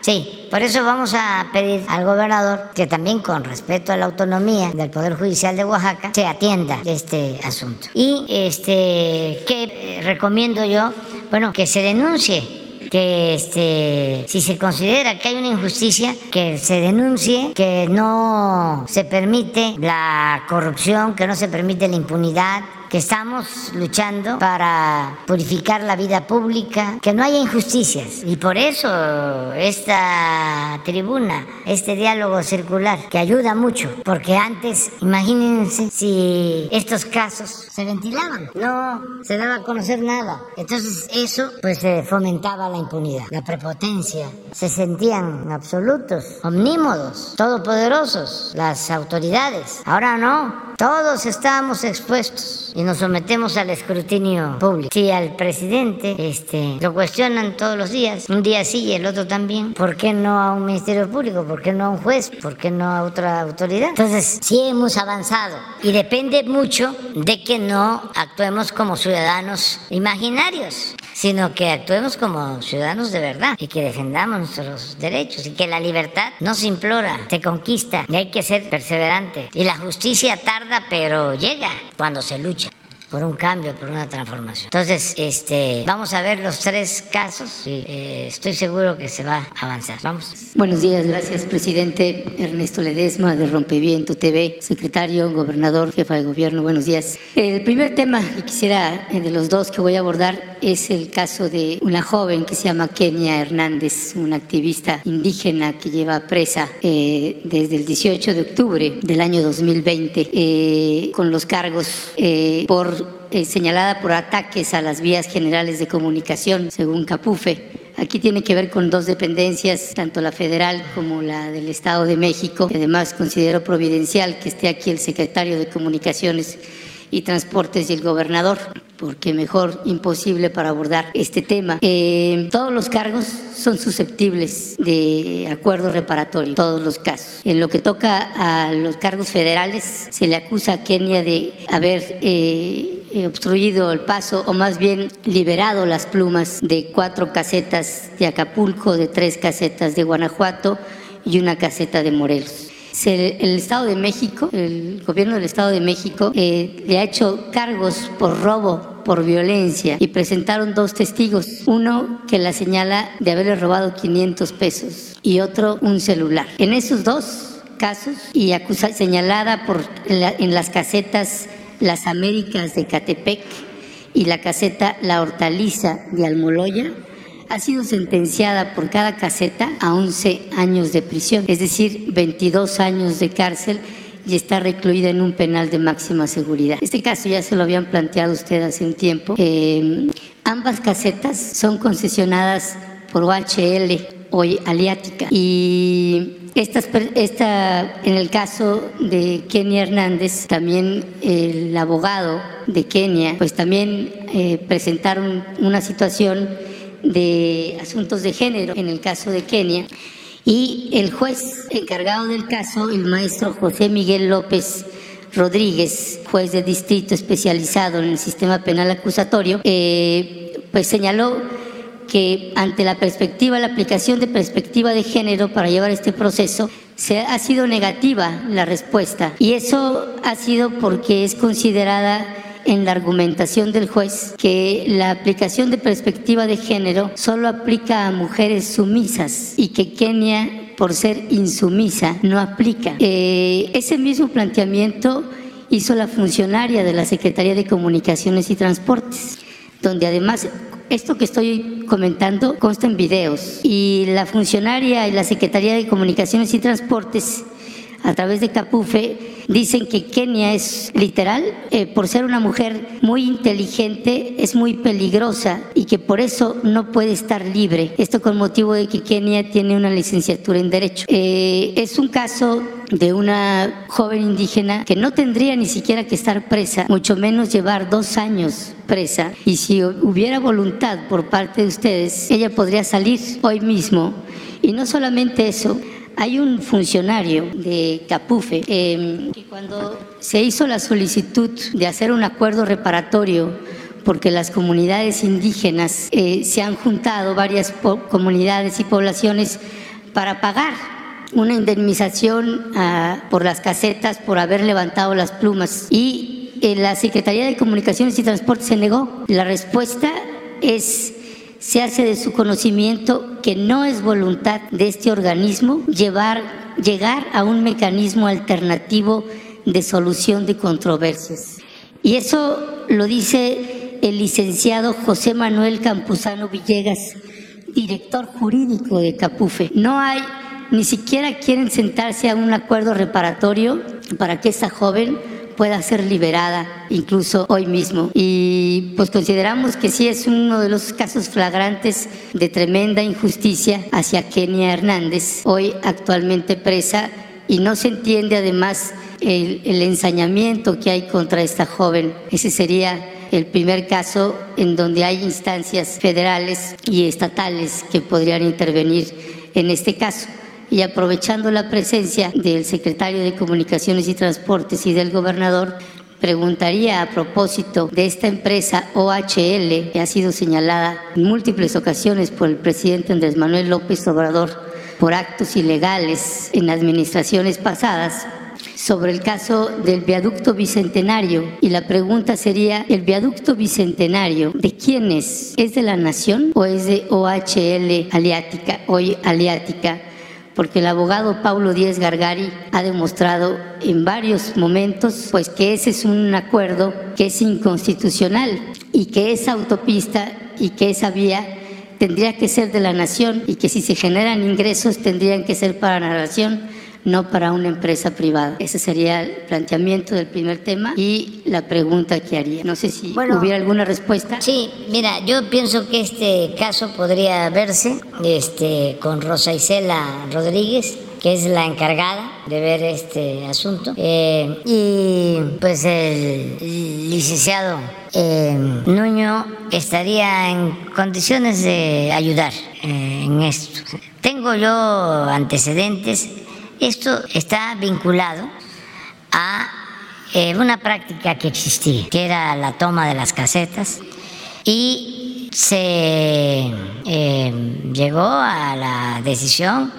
Sí, por eso vamos a pedir al gobernador que también con respeto a la autonomía del Poder Judicial de Oaxaca se atienda este asunto. Y este, ¿qué recomiendo yo? Bueno, que se denuncie que este, si se considera que hay una injusticia, que se denuncie, que no se permite la corrupción, que no se permite la impunidad, que estamos luchando para purificar la vida pública, que no haya injusticias. Y por eso esta tribuna, este diálogo circular, que ayuda mucho, porque antes, imagínense si estos casos se ventilaban, no se daba a conocer nada. Entonces eso pues se fomentaba la impunidad, la prepotencia, se sentían absolutos, omnímodos, todopoderosos las autoridades. Ahora no, todos estamos expuestos y nos sometemos al escrutinio público. Si al presidente este, lo cuestionan todos los días, un día sí y el otro también, ¿por qué no a un ministerio público? ¿Por qué no a un juez? ¿Por qué no a otra autoridad? Entonces, sí hemos avanzado y depende mucho de que no actuemos como ciudadanos imaginarios sino que actuemos como ciudadanos de verdad y que defendamos nuestros derechos y que la libertad no se implora, se conquista y hay que ser perseverante. Y la justicia tarda, pero llega cuando se lucha por un cambio, por una transformación. Entonces, este, vamos a ver los tres casos y eh, estoy seguro que se va a avanzar. Vamos. Buenos días, gracias, presidente Ernesto Ledesma de Rompeviento TV, secretario, gobernador, jefa de gobierno. Buenos días. El primer tema que quisiera, eh, de los dos que voy a abordar, es el caso de una joven que se llama Kenia Hernández, una activista indígena que lleva presa eh, desde el 18 de octubre del año 2020 con los cargos por eh, señalada por ataques a las vías generales de comunicación, según Capufe. Aquí tiene que ver con dos dependencias, tanto la federal como la del Estado de México. Además, considero providencial que esté aquí el secretario de Comunicaciones y Transportes y el gobernador, porque mejor imposible para abordar este tema. Eh, todos los cargos son susceptibles de acuerdo reparatorio, todos los casos. En lo que toca a los cargos federales, se le acusa a Kenia de haber eh, obstruido el paso o más bien liberado las plumas de cuatro casetas de Acapulco, de tres casetas de Guanajuato y una caseta de Morelos el Estado de México, el gobierno del Estado de México, eh, le ha hecho cargos por robo, por violencia y presentaron dos testigos. Uno que la señala de haberle robado 500 pesos y otro un celular. En esos dos casos y acusa, señalada por en las casetas Las Américas de Catepec y la caseta La Hortaliza de Almoloya, ha sido sentenciada por cada caseta a 11 años de prisión, es decir, 22 años de cárcel y está recluida en un penal de máxima seguridad. Este caso ya se lo habían planteado usted hace un tiempo. Eh, ambas casetas son concesionadas por OHL, hoy Aliática, y esta, en el caso de Kenia Hernández, también el abogado de Kenia, pues también eh, presentaron una situación de asuntos de género en el caso de Kenia. Y el juez encargado del caso, el maestro José Miguel López Rodríguez, juez de distrito especializado en el sistema penal acusatorio, eh, pues señaló que ante la perspectiva, la aplicación de perspectiva de género para llevar este proceso, se ha sido negativa la respuesta. Y eso ha sido porque es considerada en la argumentación del juez que la aplicación de perspectiva de género solo aplica a mujeres sumisas y que Kenia, por ser insumisa, no aplica. Eh, ese mismo planteamiento hizo la funcionaria de la Secretaría de Comunicaciones y Transportes, donde además esto que estoy comentando consta en videos y la funcionaria y la Secretaría de Comunicaciones y Transportes a través de Capufe dicen que Kenia es literal, eh, por ser una mujer muy inteligente, es muy peligrosa y que por eso no puede estar libre. Esto con motivo de que Kenia tiene una licenciatura en Derecho. Eh, es un caso de una joven indígena que no tendría ni siquiera que estar presa, mucho menos llevar dos años presa. Y si hubiera voluntad por parte de ustedes, ella podría salir hoy mismo. Y no solamente eso, hay un funcionario de Capufe em, que cuando se hizo la solicitud de hacer un acuerdo reparatorio porque las comunidades indígenas eh, se han juntado, varias comunidades y poblaciones, para pagar una indemnización ah, por las casetas por haber levantado las plumas. Y eh, la Secretaría de Comunicaciones y Transportes se negó. La respuesta es se hace de su conocimiento que no es voluntad de este organismo llevar, llegar a un mecanismo alternativo de solución de controversias. Y eso lo dice el licenciado José Manuel Campuzano Villegas, director jurídico de Capufe. No hay, ni siquiera quieren sentarse a un acuerdo reparatorio para que esa joven pueda ser liberada incluso hoy mismo. Y pues consideramos que sí es uno de los casos flagrantes de tremenda injusticia hacia Kenia Hernández, hoy actualmente presa, y no se entiende además el, el ensañamiento que hay contra esta joven. Ese sería el primer caso en donde hay instancias federales y estatales que podrían intervenir en este caso y aprovechando la presencia del secretario de Comunicaciones y Transportes y del gobernador, preguntaría a propósito de esta empresa OHL, que ha sido señalada en múltiples ocasiones por el presidente Andrés Manuel López Obrador por actos ilegales en administraciones pasadas, sobre el caso del viaducto bicentenario y la pregunta sería, ¿el viaducto bicentenario de quién es? ¿Es de la nación o es de OHL Aliática, hoy Aliática? Porque el abogado Paulo Díez Gargari ha demostrado en varios momentos pues que ese es un acuerdo que es inconstitucional y que esa autopista y que esa vía tendría que ser de la nación y que si se generan ingresos tendrían que ser para la nación no para una empresa privada. Ese sería el planteamiento del primer tema y la pregunta que haría. No sé si hubiera alguna respuesta. Sí, mira, yo pienso que este caso podría verse este, con Rosa Isela Rodríguez que es la encargada de ver este asunto. Eh, y pues el licenciado eh, Nuño estaría en condiciones de ayudar eh, en esto. Tengo yo antecedentes esto está vinculado a eh, una práctica que existía, que era la toma de las casetas, y se eh, llegó a la decisión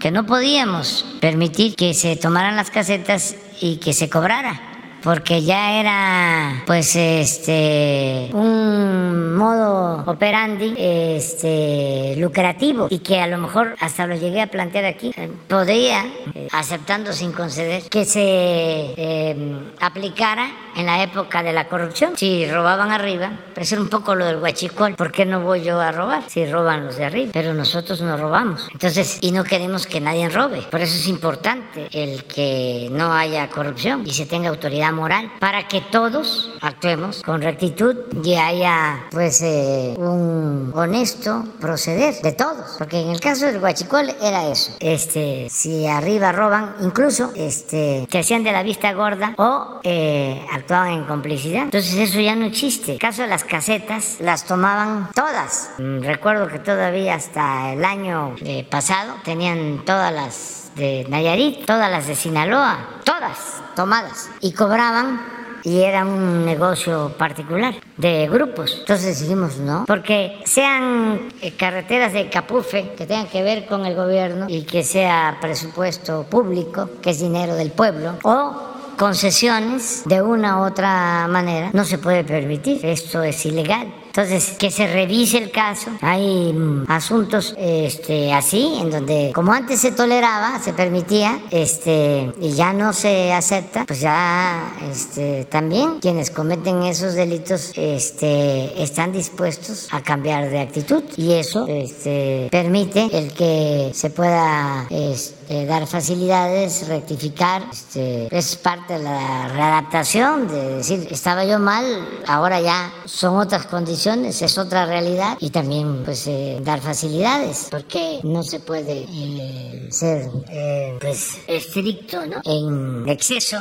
que no podíamos permitir que se tomaran las casetas y que se cobrara porque ya era pues este un modo operandi este lucrativo y que a lo mejor hasta lo llegué a plantear aquí eh, podría eh, aceptando sin conceder que se eh, aplicara en la época de la corrupción. Si robaban arriba pues era un poco lo del huachicol ¿por qué no voy yo a robar si roban los de arriba pero nosotros no robamos. Entonces y no queremos que nadie robe. Por eso es importante el que no haya corrupción y se tenga autoridad moral para que todos actuemos con rectitud y haya pues eh, un honesto proceder de todos. Porque en el caso del Huachicol era eso. Este, si arriba roban, incluso este, que hacían de la vista gorda o eh, actuaban en complicidad. Entonces eso ya no existe. Caso de las casetas las tomaban todas. Mm, recuerdo que todavía hasta el año eh, pasado tenían todas las de Nayarit, todas las de Sinaloa, todas tomadas. Y cobraban y era un negocio particular de grupos. Entonces dijimos no, porque sean eh, carreteras de capufe que tengan que ver con el gobierno y que sea presupuesto público, que es dinero del pueblo, o concesiones de una u otra manera, no se puede permitir. Esto es ilegal. Entonces, que se revise el caso. Hay mm, asuntos este, así, en donde, como antes se toleraba, se permitía, este, y ya no se acepta, pues ya este, también quienes cometen esos delitos este, están dispuestos a cambiar de actitud. Y eso este, permite el que se pueda este, dar facilidades, rectificar. Este, es parte de la readaptación, de decir, estaba yo mal, ahora ya son otras condiciones es otra realidad y también pues eh, dar facilidades porque no se puede eh, ser eh, pues estricto ¿no? en exceso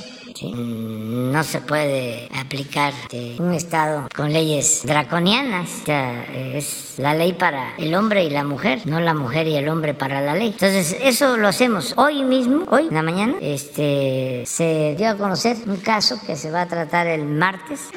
no se puede aplicar un Estado con leyes draconianas. es la ley para el hombre y la mujer, no la mujer y el hombre para la ley. Entonces, eso lo hacemos hoy mismo, hoy, en la mañana. Este, se dio a conocer un caso que se va a tratar el martes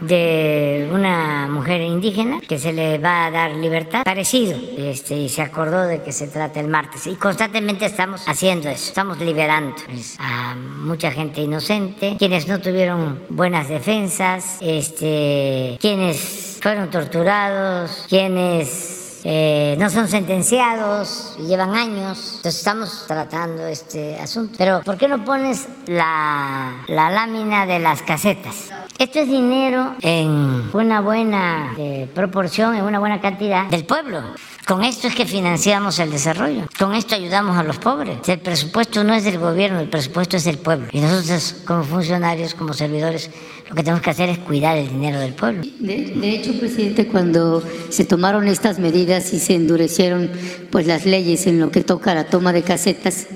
de una mujer indígena que se le va a dar libertad, parecido, este, y se acordó de que se trata el martes. Y constantemente estamos haciendo eso, estamos liberando pues, a mucha gente inocente quienes no tuvieron buenas defensas, este, quienes fueron torturados, quienes eh, no son sentenciados y llevan años. Entonces estamos tratando este asunto. Pero ¿por qué no pones la, la lámina de las casetas? Esto es dinero en una buena eh, proporción, en una buena cantidad del pueblo. Con esto es que financiamos el desarrollo. Con esto ayudamos a los pobres. El presupuesto no es del gobierno, el presupuesto es del pueblo. Y nosotros como funcionarios, como servidores, lo que tenemos que hacer es cuidar el dinero del pueblo. De, hecho, presidente, cuando se tomaron estas medidas y se endurecieron pues las leyes en lo que toca la toma de casetas,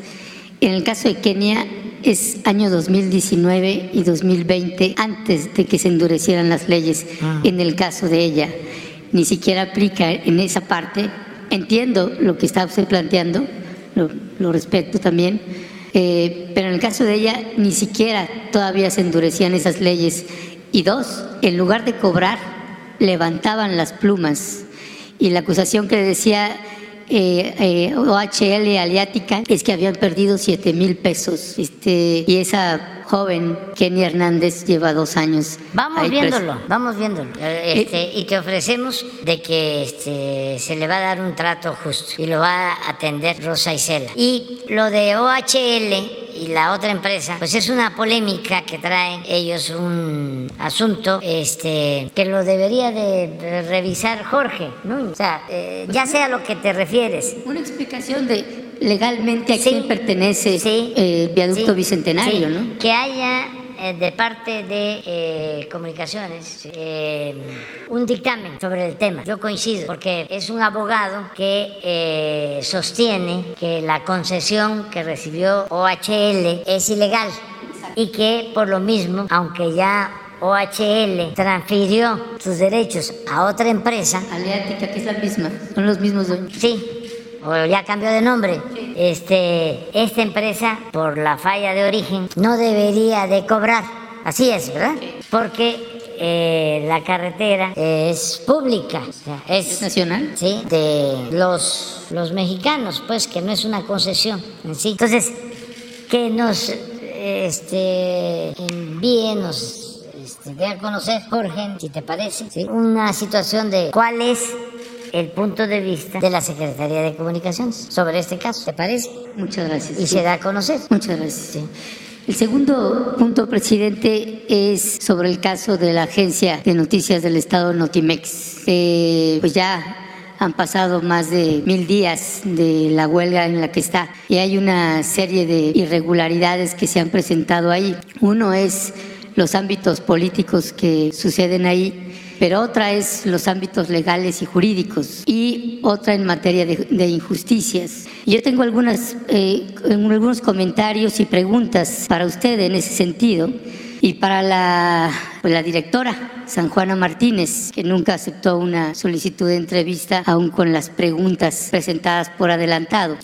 en el caso de Kenia es año 2019 y 2020 antes de que se endurecieran las leyes ah. en el caso de ella ni siquiera aplica en esa parte. Entiendo lo que está usted planteando, lo, respeto también, eh, pero en el caso de ella ni siquiera todavía se endurecían esas leyes. Y dos, en lugar de cobrar, levantaban las plumas. Y la acusación que decía eh, eh, OHL Aliática es que habían perdido 7 mil pesos. Este, y esa joven, Kenny Hernández, lleva dos años. Vamos viéndolo, vamos viéndolo. Eh, este, y te ofrecemos de que este, se le va a dar un trato justo y lo va a atender Rosa Isela. Y lo de OHL y la otra empresa, pues es una polémica que traen ellos un asunto este, que lo debería de revisar Jorge, ¿no? O sea, eh, ya sea lo que te refieres. Una explicación de legalmente a quién pertenece el viaducto bicentenario, ¿no? Que haya eh, de parte de eh, comunicaciones eh, un dictamen sobre el tema. Yo coincido, porque es un abogado que sostiene que la concesión que recibió OHL es ilegal y que por lo mismo, aunque ya OHL transfirió sus derechos a otra empresa. Aleática, que es la misma, son los mismos dueños. Sí, o ya cambió de nombre, este, esta empresa, por la falla de origen, no debería de cobrar. Así es, ¿verdad? Porque eh, la carretera es pública. es, nacional? Sí, de los, los mexicanos, pues, que no es una concesión en sí. Entonces, que nos este, envíenos este, a conocer, Jorge, si te parece, una situación de cuál es el punto de vista de la Secretaría de Comunicaciones sobre este caso. ¿Te parece? Muchas gracias. Y se da a conocer. Muchas gracias. El segundo punto, presidente, es sobre el caso de la Agencia de Noticias del Estado Notimex. Eh, pues ya han pasado más de mil días de la huelga en la que está y hay una serie de irregularidades que se han presentado ahí. Uno es los ámbitos políticos que suceden ahí pero otra es los ámbitos legales y jurídicos y otra en materia de, injusticias. Yo tengo algunas, eh, algunos comentarios y preguntas para usted en ese sentido. Y para la, pues, la, directora, San Juana Martínez, que nunca aceptó una solicitud de entrevista, aún con las preguntas presentadas por adelantado.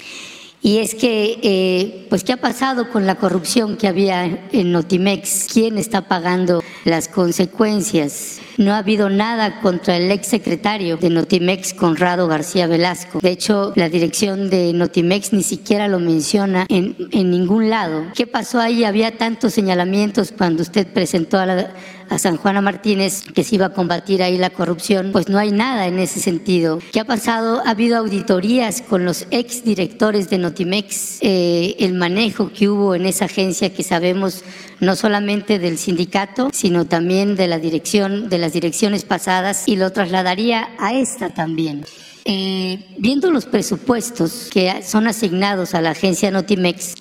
Y es que, eh, pues, ¿qué ha pasado con la corrupción que había en Notimex? ¿Quién está pagando las consecuencias? No ha habido nada contra el ex secretario de Notimex, Conrado García Velasco. De hecho, la dirección de Notimex ni siquiera lo menciona en, en ningún lado. ¿Qué pasó ahí? Había tantos señalamientos cuando usted presentó a la a San Juana Martínez que se iba a combatir ahí la corrupción, pues no hay nada en ese sentido. ¿Qué ha pasado? Ha habido auditorías con los ex directores de Notimex, eh, el manejo que hubo en esa agencia que sabemos no solamente del sindicato, sino también de la dirección, de las direcciones pasadas y lo trasladaría a esta también. Eh, viendo los presupuestos que son asignados a la agencia Notimex,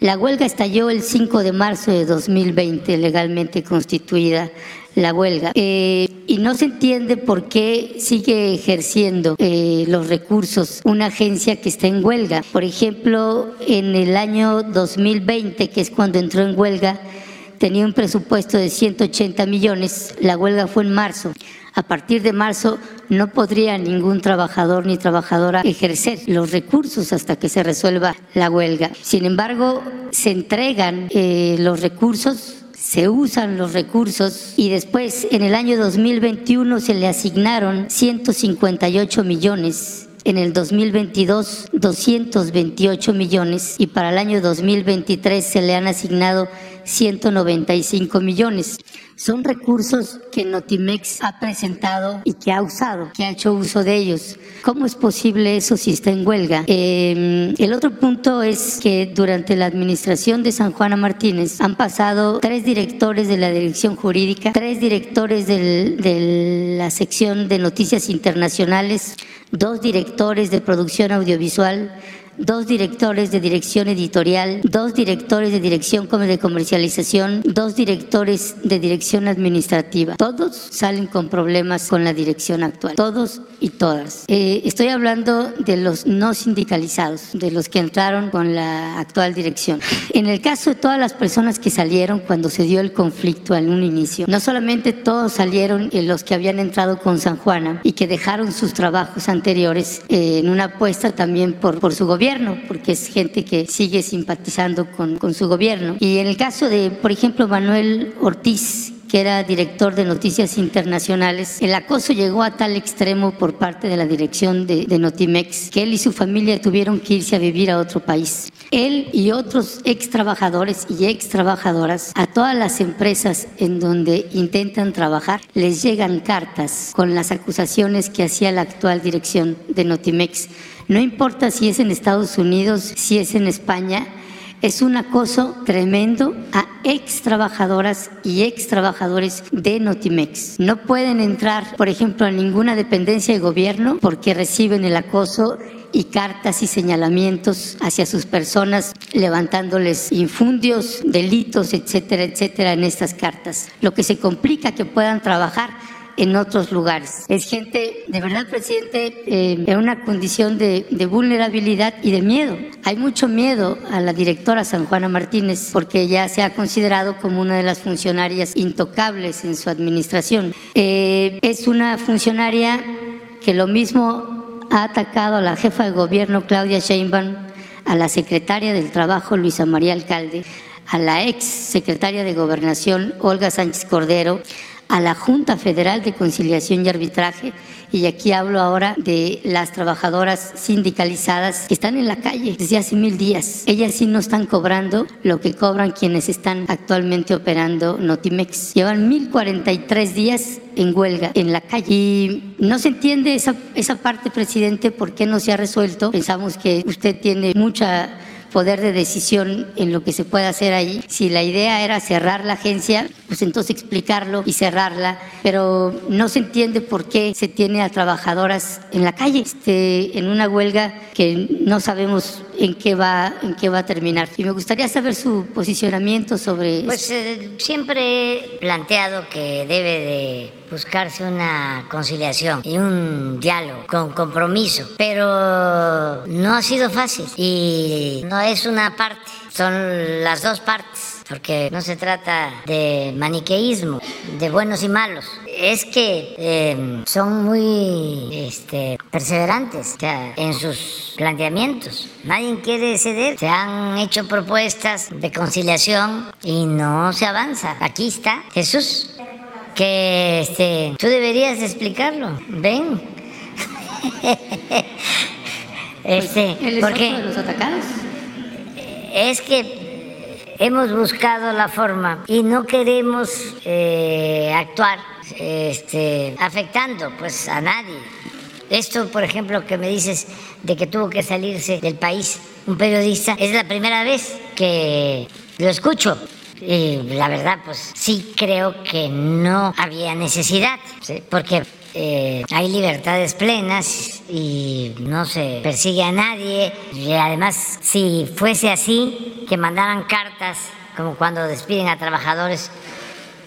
la huelga estalló el 5 de marzo de 2020, legalmente constituida la huelga. Eh, y no se entiende por qué sigue ejerciendo eh, los recursos una agencia que está en huelga. Por ejemplo, en el año 2020, que es cuando entró en huelga, tenía un presupuesto de 180 millones, la huelga fue en marzo. A partir de marzo no podría ningún trabajador ni trabajadora ejercer los recursos hasta que se resuelva la huelga. Sin embargo, se entregan eh, los recursos se usan los recursos y después en el año 2021 se le asignaron 158 millones en el 2022 228 millones y para el año 2023 se le han asignado 195 millones. Son recursos que Notimex ha presentado y que ha usado, que ha hecho uso de ellos. ¿Cómo es posible eso si está en huelga? Em, el otro punto es que durante la administración de San Juana Martínez han pasado tres directores de la dirección jurídica, tres directores de la sección de noticias internacionales, dos directores de producción audiovisual, dos directores de dirección editorial, dos directores de dirección de comercialización, dos directores de dirección administrativa. Todos salen con problemas con la dirección actual, todos y todas. Eh, estoy hablando de los no sindicalizados, de los que entraron con la actual dirección. En el caso de todas las personas que salieron cuando se dio el conflicto en un inicio, no solamente todos salieron eh, los que habían entrado con San Juana y que dejaron sus trabajos anteriores eh, en una apuesta también por, por su gobierno, porque es gente que sigue simpatizando con, con su gobierno. Y en el caso de, por ejemplo, Manuel Ortiz, que era director de Noticias Internacionales, el acoso llegó a tal extremo por parte de la dirección de, de, Notimex que él y su familia tuvieron que irse a vivir a otro país. Él y otros ex trabajadores y ex trabajadoras, a todas las empresas en donde intentan trabajar, les llegan cartas con las acusaciones que hacía la actual dirección de Notimex no importa si es en Estados Unidos, si es en España, es un acoso tremendo a ex trabajadoras y ex trabajadores de Notimex. No pueden entrar, por ejemplo, a ninguna dependencia de gobierno porque reciben el acoso y cartas y señalamientos hacia sus personas, levantándoles infundios, delitos, etcétera, etcétera, en estas cartas. Lo que se complica que puedan trabajar en otros lugares. Es gente, de verdad, presidente, eh, en una condición de, de, vulnerabilidad y de miedo. Hay mucho miedo a la directora San Juana Martínez porque ya se ha considerado como una de las funcionarias intocables en su administración. Eh, es una funcionaria que lo mismo ha atacado a la jefa de gobierno Claudia Sheinbaum, a la secretaria del Trabajo Luisa María Alcalde, a la ex secretaria de Gobernación Olga Sánchez Cordero, a la Junta Federal de Conciliación y Arbitraje Y aquí hablo ahora de las trabajadoras sindicalizadas que están en la calle desde hace mil días. Ellas sí no están cobrando lo que cobran quienes están actualmente operando Notimex. Llevan 1043 días en huelga en la calle. Y no se entiende esa, esa parte, presidente, por qué no se ha resuelto. Pensamos que usted tiene mucha poder de decisión en lo que se puede hacer ahí. Si la idea era cerrar la agencia, pues entonces explicarlo y cerrarla, pero no se entiende por qué se tiene a trabajadoras en la calle, este, en una huelga que no sabemos en qué va en qué va a terminar. Y me gustaría saber su posicionamiento sobre Pues eh, siempre he planteado que debe de buscarse una conciliación y un diálogo con compromiso, pero no ha sido fácil y no es una parte, son las dos partes porque no se trata de maniqueísmo, de buenos y malos. Es que eh, son muy este, perseverantes o sea, en sus planteamientos. Nadie quiere ceder. Se han hecho propuestas de conciliación y no se avanza. Aquí está Jesús, que este, tú deberías explicarlo. Ven. este, ¿El porque de los atacados? Es que hemos buscado la forma y no queremos eh, actuar este, afectando pues a nadie. Esto, por ejemplo, que me dices de que tuvo que salirse del país un periodista, es la primera vez que lo escucho. Y la verdad, pues sí creo que no había necesidad, porque eh, hay libertades plenas y no se persigue a nadie. Y además, si fuese así, que mandaran cartas, como cuando despiden a trabajadores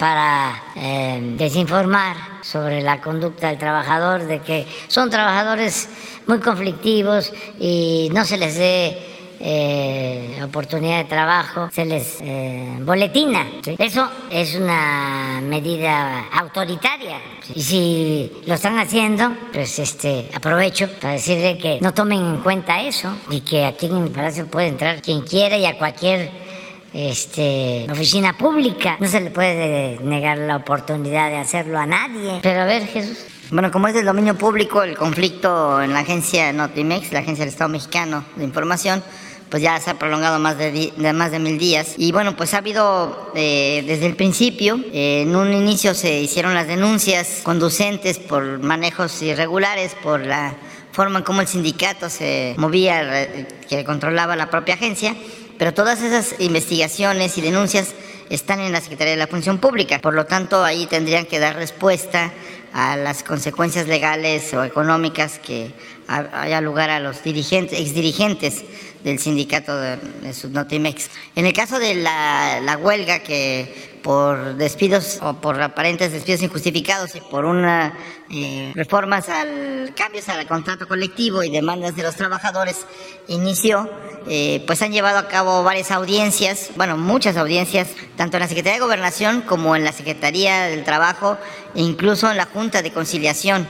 para eh, desinformar sobre la conducta del trabajador, de que son trabajadores muy conflictivos y no se les dé eh, oportunidad de trabajo, se les eh, boletina. Eso es una medida autoritaria. Y si lo están haciendo, pues este, aprovecho para decirle que no tomen en cuenta eso y que aquí en el Palacio puede entrar quien quiera y a cualquier este, oficina pública. No se le puede negar la oportunidad de hacerlo a nadie. Pero a ver, Jesús. Bueno, como es del dominio público el conflicto en la agencia Notimex, la agencia del Estado Mexicano de Información, pues ya se ha prolongado más de, más de mil días. Y bueno, pues ha habido eh, desde el principio, eh, en un inicio se hicieron las denuncias conducentes por manejos irregulares, por la forma en cómo el sindicato se movía, que controlaba la propia agencia, pero todas esas investigaciones y denuncias están en la Secretaría de la Función Pública. Por lo tanto, ahí tendrían que dar respuesta a las consecuencias legales o económicas que haya lugar a los dirigentes, exdirigentes del sindicato de, Subnotimex. En el caso de la, huelga que por despidos o por aparentes despidos injustificados y por una eh, reformas al cambios al contrato colectivo y demandas de los trabajadores inició, eh, pues han llevado a cabo varias audiencias, bueno, muchas audiencias, tanto en la Secretaría de Gobernación como en la Secretaría del Trabajo e incluso en la Junta de Conciliación.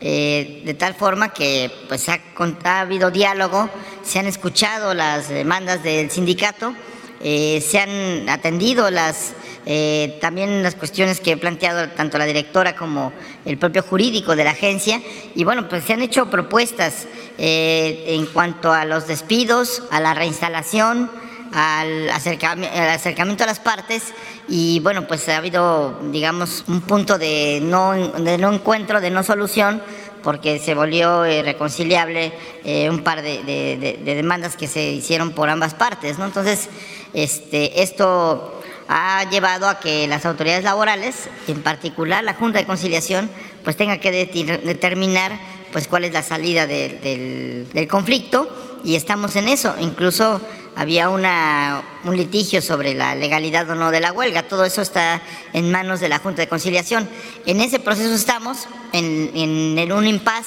Eh, de tal forma que pues ha, habido diálogo, se han escuchado las demandas del sindicato, eh, se han atendido las eh, también las cuestiones que he planteado tanto la directora como el propio jurídico de la agencia y bueno pues se han hecho propuestas en cuanto a los despidos, a la reinstalación, al acercamiento a las partes y bueno, pues ha habido, digamos, un punto de no, de no encuentro, de no solución, porque se volvió irreconciliable eh, un par de, demandas que se hicieron por ambas partes, ¿no? Entonces, este, esto ha llevado a que las autoridades laborales, en particular la Junta de Conciliación, pues tenga que determinar pues cuál es la salida del, conflicto y estamos en eso. Incluso había una, un litigio sobre la legalidad o no de la huelga. Todo eso está en manos de la Junta de Conciliación. En ese proceso estamos, en, un impas,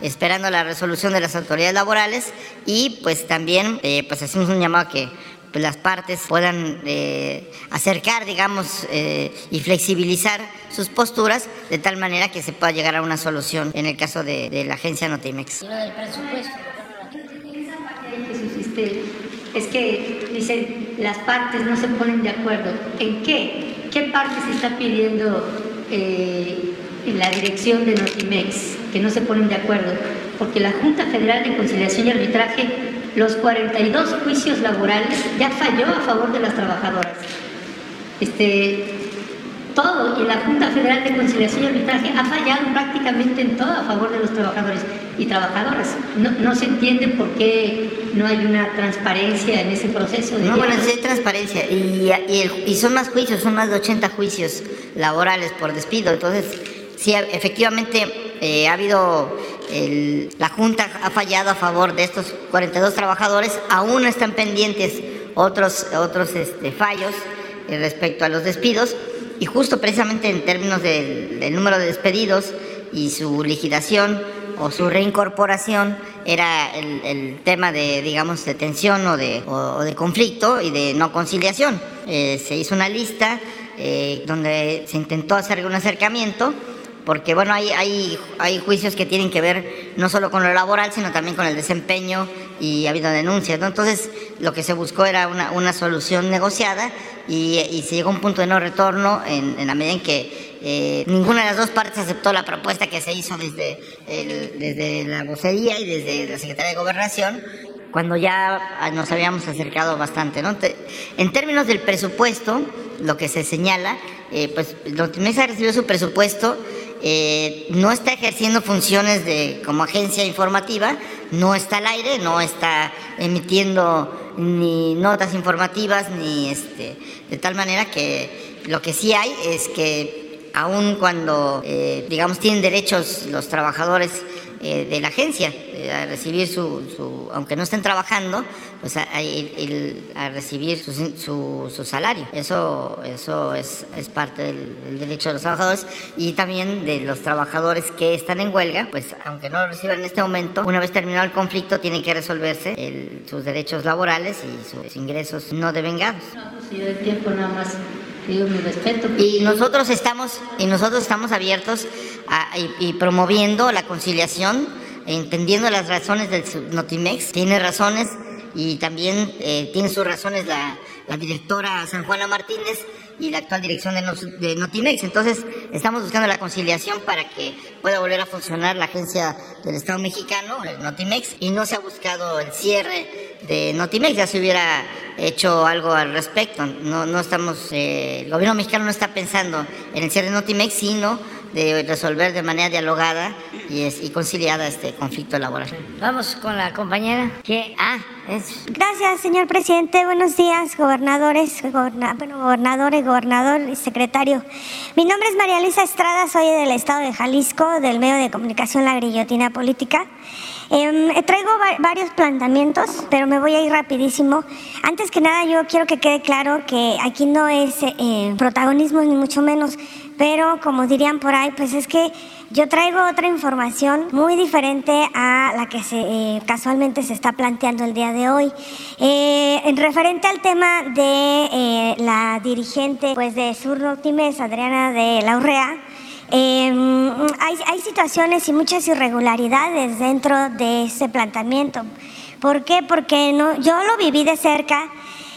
esperando la resolución de las autoridades laborales y pues también eh, pues hacemos un llamado a que las partes puedan eh, acercar, digamos, eh, y flexibilizar sus posturas de tal manera que se pueda llegar a una solución en el caso de, de la agencia Notimex. del presupuesto? es que dicen las partes no se ponen de acuerdo. ¿En qué? ¿Qué parte se está pidiendo eh, en la dirección de Notimex? que no se ponen de acuerdo, porque la Junta Federal de Conciliación y Arbitraje, los 42 juicios laborales, ya falló a favor de las trabajadoras. Este, todo, y la Junta Federal de Conciliación y Arbitraje ha fallado prácticamente en todo a favor de los trabajadores y trabajadoras. No, se entiende por qué no hay una transparencia en ese proceso. no, bueno, sí hay transparencia y, y, son más juicios, son más de 80 juicios laborales por despido. Entonces, sí, efectivamente eh, ha habido, la Junta ha fallado a favor de estos 42 trabajadores, aún están pendientes otros, otros este, fallos eh, respecto a los despidos y justo precisamente en términos del, número de despedidos y su liquidación o su reincorporación era el, tema de, digamos, de tensión o de, de conflicto y de no conciliación. Eh, se hizo una lista eh, donde se intentó hacer un acercamiento, porque bueno, hay, hay, hay juicios que tienen que ver no solo con lo laboral, sino también con el desempeño y ha habido denuncias. ¿no? Entonces, lo que se buscó era una, una solución negociada y, se llegó a un punto de no retorno en, la medida en que eh, ninguna de las dos partes aceptó la propuesta que se hizo desde, desde la vocería y desde la Secretaría de Gobernación cuando ya nos habíamos acercado bastante. ¿no? En términos del presupuesto, lo que se señala, eh, pues Notimex ha recibido su presupuesto, eh, no está ejerciendo funciones de como agencia informativa, no está al aire, no está emitiendo ni notas informativas, ni este, de tal manera que lo que sí hay es que aun cuando, eh, digamos, tienen derechos los trabajadores eh, de la agencia eh, a recibir su, su, aunque no estén trabajando, pues a, a, recibir su, su, su, salario. Eso, eso es, es parte del, derecho de los trabajadores y también de los trabajadores que están en huelga, pues aunque no lo reciban en este momento, una vez terminado el conflicto tienen que resolverse sus derechos laborales y sus ingresos no devengados. No, pues si el tiempo nada más mi respeto. Y nosotros estamos, y nosotros estamos abiertos y, promoviendo la conciliación, entendiendo las razones del Notimex. Tiene razones y también eh, tiene sus razones la, la directora San Juana Martínez y la actual dirección de, Notimex. Entonces, estamos buscando la conciliación para que pueda volver a funcionar la agencia del Estado mexicano, el Notimex, y no se ha buscado el cierre de Notimex, ya se hubiera hecho algo al respecto. No, no estamos, eh, el gobierno mexicano no está pensando en el cierre de Notimex, sino de resolver de manera dialogada y, es, y conciliada este conflicto laboral. Vamos con la compañera que ah es gracias señor presidente buenos días gobernadores bueno gobernadores gobernador y secretario mi nombre es María Luisa Estrada soy del estado de Jalisco del medio de comunicación La Grillotina Política eh, traigo varios planteamientos, pero me voy a ir rapidísimo. Antes que nada, yo quiero que quede claro que aquí no es eh, protagonismo ni mucho menos, pero como dirían por ahí, pues es que yo traigo otra información muy diferente a la que se, eh, casualmente se está planteando el día de hoy. Eh, en referente al tema de eh, la dirigente pues, de Sur Optimes, Adriana de la Urrea, em, hay, hay, situaciones y muchas irregularidades dentro de ese planteamiento. ¿Por qué? Porque no, yo lo viví de cerca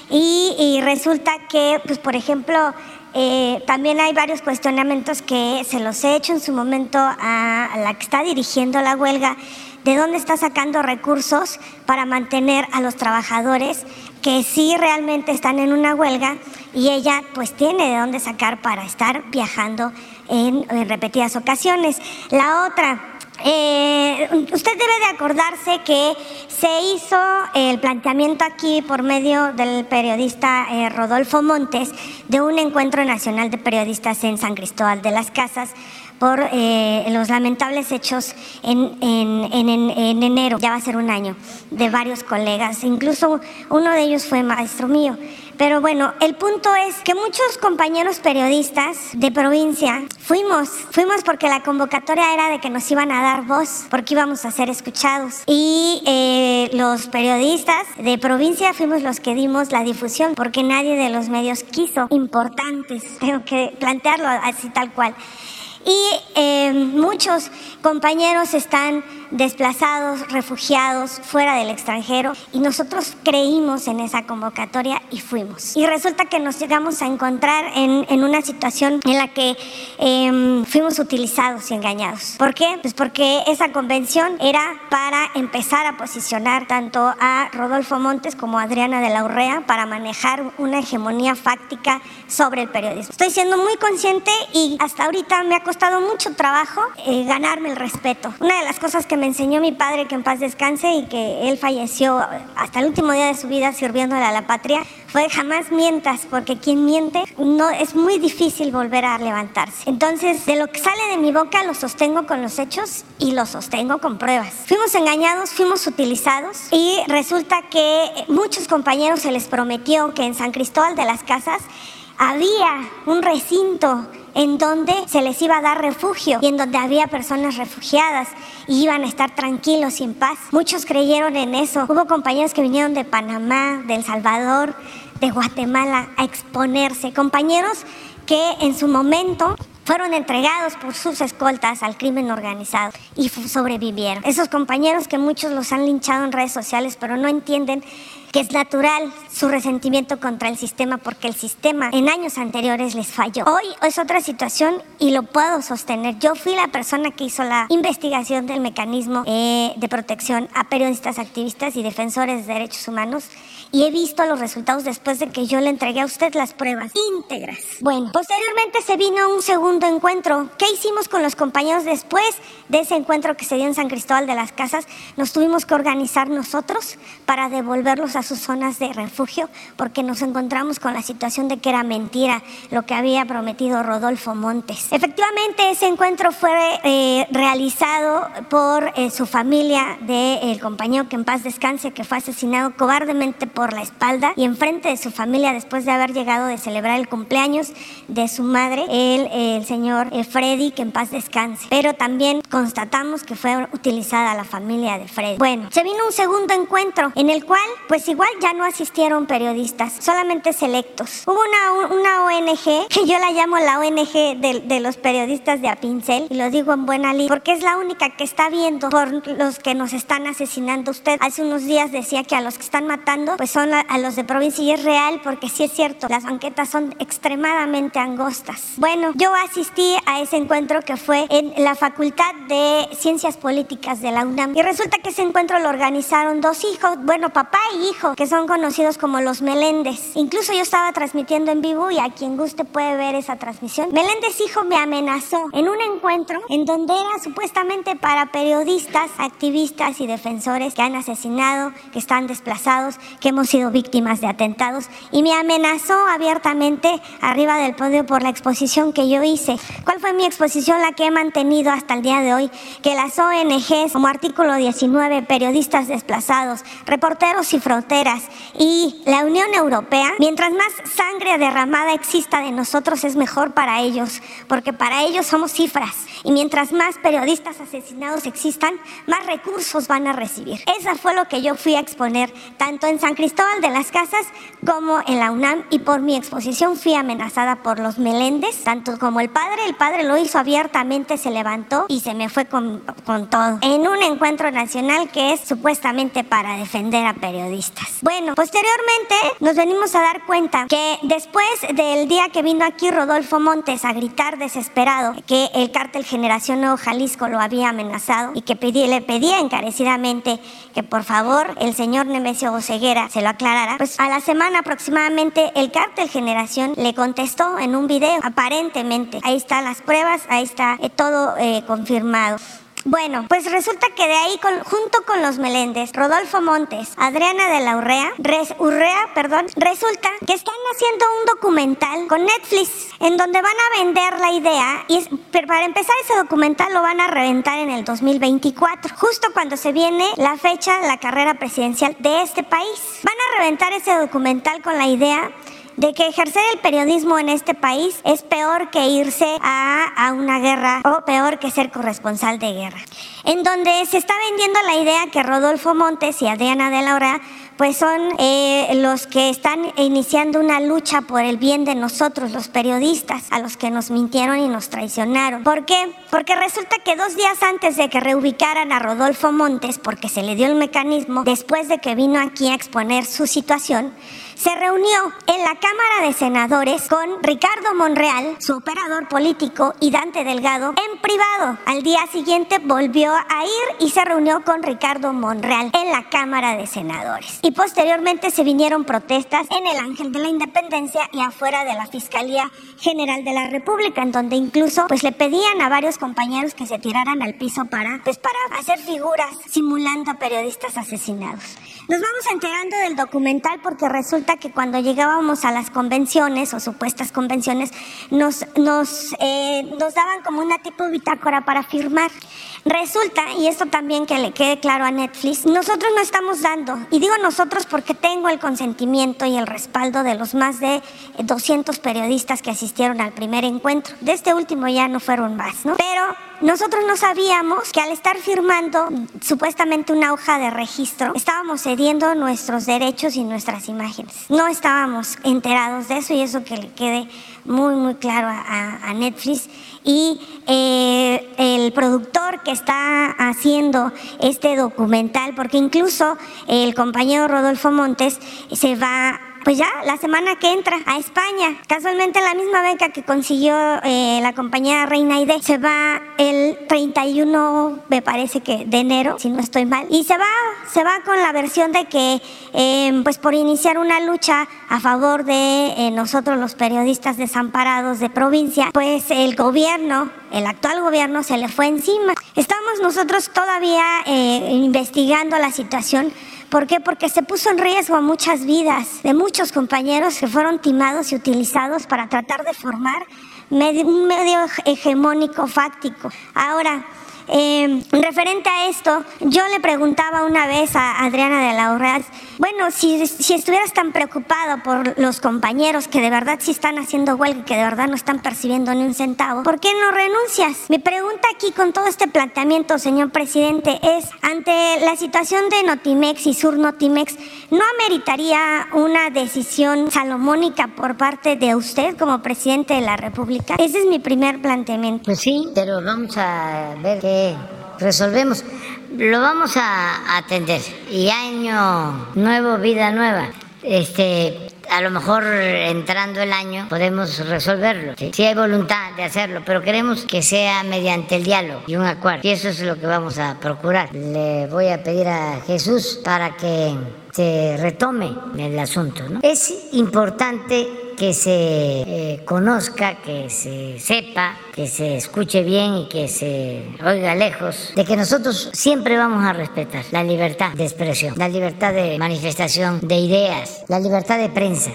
y, y resulta que, pues, por ejemplo, eh, también hay varios cuestionamientos que se los he hecho en su momento a la que está dirigiendo la huelga, de dónde está sacando recursos para mantener a los trabajadores que sí realmente están en una huelga y ella pues tiene de dónde sacar para estar viajando en, en repetidas ocasiones. La otra, eh, usted debe de acordarse que se hizo el planteamiento aquí por medio del periodista eh, Rodolfo Montes de un encuentro nacional de periodistas en San Cristóbal de las Casas por eh, los lamentables hechos en, en, enero, ya va a ser un año, de varios colegas, incluso uno de ellos fue maestro mío. Pero bueno, el punto es que muchos compañeros periodistas de provincia fuimos, fuimos porque la convocatoria era de que nos iban a dar voz, porque íbamos a ser escuchados. Y eh, los periodistas de provincia fuimos los que dimos la difusión, porque nadie de los medios quiso, importantes, tengo que plantearlo así tal cual. Y eh, muchos compañeros están desplazados, refugiados, fuera del extranjero, y nosotros creímos en esa convocatoria y fuimos. Y resulta que nos llegamos a encontrar en, en una situación en la que em, fuimos utilizados y engañados. ¿Por qué? Pues porque esa convención era para empezar a posicionar tanto a Rodolfo Montes como a Adriana de la Urrea para manejar una hegemonía fáctica sobre el periodismo. Estoy siendo muy consciente y hasta ahorita me ha costado mucho trabajo eh, ganarme el respeto. Una de las cosas que me enseñó mi padre, que en paz descanse y que él falleció hasta el último día de su vida sirviéndole a la patria, fue jamás mientas, porque quien miente no es muy difícil volver a levantarse. Entonces, de lo que sale de mi boca lo sostengo con los hechos y lo sostengo con pruebas. Fuimos engañados, fuimos utilizados y resulta que muchos compañeros se les prometió que en San Cristóbal de las Casas había un recinto en donde se les iba a dar refugio y en donde había personas refugiadas y iban a estar tranquilos y en paz. Muchos creyeron en eso. Hubo compañeros que vinieron de Panamá, de El Salvador, de Guatemala a exponerse. Compañeros que en su momento fueron entregados por sus escoltas al crimen organizado y sobrevivieron. Esos compañeros que muchos los han linchado en redes sociales, pero no entienden que es natural su resentimiento contra el sistema porque el sistema en años anteriores les falló. Hoy es otra situación y lo puedo sostener. Yo fui la persona que hizo la investigación del mecanismo eh, de protección a periodistas, activistas y defensores de derechos humanos y he visto los resultados después de que yo le entregué a usted las pruebas íntegras. Bueno, posteriormente se vino un segundo encuentro. ¿Qué hicimos con los compañeros después de ese encuentro que se dio en San Cristóbal de las Casas? Nos tuvimos que organizar nosotros para devolverlos a sus zonas de refugio porque nos encontramos con la situación de que era mentira lo que había prometido Rodolfo Montes. Efectivamente, ese encuentro fue eh, realizado por eh, su familia del compañero que en paz descanse, que fue asesinado cobardemente por por la espalda y enfrente de su familia después de haber llegado de celebrar el cumpleaños de su madre, el, el señor eh, Freddy, que en paz descanse. Pero también constatamos que fue utilizada la familia de Freddy. Bueno, se vino un segundo encuentro en el cual, pues igual ya no asistieron periodistas, solamente selectos. Hubo una, una ONG, que yo la llamo la ONG de, de los periodistas de Apincel, y lo digo en buena línea, porque es la única que está viendo por los que nos están asesinando. Usted hace unos días decía que a los que están matando, pues son a, los de provincia y es real porque sí es cierto, las banquetas son extremadamente angostas. Bueno, yo asistí a ese encuentro que fue en la Facultad de Ciencias Políticas de la UNAM y resulta que ese encuentro lo organizaron dos hijos, bueno, papá y hijo, que son conocidos como los Meléndez. Incluso yo estaba transmitiendo en vivo y a quien guste puede ver esa transmisión. Meléndez hijo me amenazó en un encuentro en donde era supuestamente para periodistas, activistas y defensores que han asesinado, que están desplazados, que hemos sido víctimas de atentados y me amenazó abiertamente arriba del podio por la exposición que yo hice. ¿Cuál fue mi exposición? La que he mantenido hasta el día de hoy, que las ONGs como Artículo 19, periodistas desplazados, reporteros y fronteras y la Unión Europea, mientras más sangre derramada exista de nosotros es mejor para ellos, porque para ellos somos cifras y mientras más periodistas asesinados existan, más recursos van a recibir. Eso fue lo que yo fui a exponer tanto en San Cristóbal de las Casas como en la UNAM y por mi exposición fui amenazada por los Meléndez, tanto como el padre. El padre lo hizo abiertamente, se levantó y se me fue con, con todo. En un encuentro nacional que es supuestamente para defender a periodistas. Bueno, posteriormente nos venimos a dar cuenta que después del día que vino aquí Rodolfo Montes a gritar desesperado que el cártel Generación Nuevo Jalisco lo había amenazado y que le pedía encarecidamente que por favor el señor Nemesio Oseguera se lo aclarara, pues a la semana aproximadamente el cártel Generación le contestó en un video, aparentemente. Ahí están las pruebas, ahí está eh, todo eh, confirmado. Bueno, pues resulta que de ahí, junto con los Meléndez, Rodolfo Montes, Adriana de la Urrea, Urrea, perdón, resulta que están haciendo un documental con Netflix en donde van a vender la idea y para empezar ese documental lo van a reventar en el 2024, justo cuando se viene la fecha de la carrera presidencial de este país. Van a reventar ese documental con la idea de que ejercer el periodismo en este país es peor que irse a, a una guerra o peor que ser corresponsal de guerra. En donde se está vendiendo la idea que Rodolfo Montes y Adriana de la Hora pues son eh, los que están iniciando una lucha por el bien de nosotros, los periodistas, a los que nos mintieron y nos traicionaron. ¿Por qué? Porque resulta que dos días antes de que reubicaran a Rodolfo Montes, porque se le dio el mecanismo, después de que vino aquí a exponer su situación, se reunió en la Cámara de Senadores con Ricardo Monreal, su operador político, y Dante Delgado en privado. Al día siguiente volvió a ir y se reunió con Ricardo Monreal en la Cámara de Senadores. Y posteriormente se vinieron protestas en el Ángel de la Independencia y afuera de la Fiscalía General de la República, en donde incluso pues le pedían a varios compañeros que se tiraran al piso para pues para hacer figuras simulando a periodistas asesinados. Nos vamos enterando del documental porque resulta que cuando llegábamos a las convenciones o supuestas convenciones nos, nos, eh, nos daban como una tipo bitácora para firmar. Resulta, y esto también que le quede claro a Netflix, nosotros no estamos dando, y digo nosotros porque tengo el consentimiento y el respaldo de los más de 200 periodistas que asistieron al primer encuentro. De este último ya no fueron más, ¿no? Pero nosotros no sabíamos que al estar firmando supuestamente una hoja de registro, estábamos cediendo nuestros derechos y nuestras imágenes. No estábamos enterados de eso y eso que le quede muy, muy claro a, Netflix. Y eh, el productor que está haciendo este documental, porque incluso el compañero Rodolfo Montes se va pues ya la semana que entra a España. Casualmente la misma beca que consiguió eh, la compañía Reina ID se va el 31, me parece que de enero, si no estoy mal, y se va, se va con la versión de que, em, pues por iniciar una lucha a favor de eh, nosotros los periodistas desamparados de provincia, pues el gobierno, el actual gobierno se le fue encima. Estamos nosotros todavía eh, investigando la situación ¿Por qué? Porque se puso en riesgo muchas vidas de muchos compañeros que fueron timados y utilizados para tratar de formar un medio hegemónico fáctico. Ahora, eh, referente a esto, yo le preguntaba una vez a Adriana de la Urraz, bueno, si, estuvieras tan preocupado por los compañeros que de verdad sí están haciendo huelga y que de verdad no están percibiendo ni un centavo, ¿por qué no renuncias? Mi pregunta aquí con todo este planteamiento, señor presidente, es, ante la situación de Notimex y Sur Notimex, ¿no ameritaría una decisión salomónica por parte de usted como presidente de la República? Ese es mi primer planteamiento. Pues sí, pero vamos a ver qué resolvemos. Lo vamos a atender. Y año nuevo, vida nueva. Este, a lo mejor entrando el año podemos resolverlo. Si hay voluntad de hacerlo, pero queremos que sea mediante el diálogo y un acuerdo. Y eso es lo que vamos a procurar. Le voy a pedir a Jesús para que se retome el asunto. ¿no? Es importante que se eh, conozca, que se sepa, que se escuche bien y que se oiga lejos, de que nosotros siempre vamos a respetar la libertad de expresión, la libertad de manifestación de ideas, la libertad de prensa.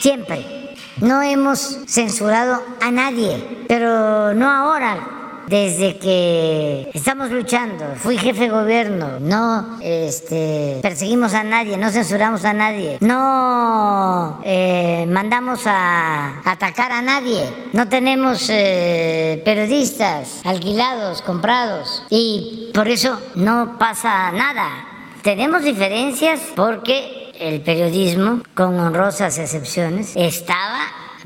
Siempre. No hemos censurado a nadie, pero no ahora, desde que estamos luchando, fui jefe de gobierno, no este, perseguimos a nadie, no censuramos a nadie, no eh, mandamos a atacar a nadie, no tenemos eh, periodistas alquilados, comprados y por eso no pasa nada. Tenemos diferencias porque el periodismo, con honrosas excepciones, estaba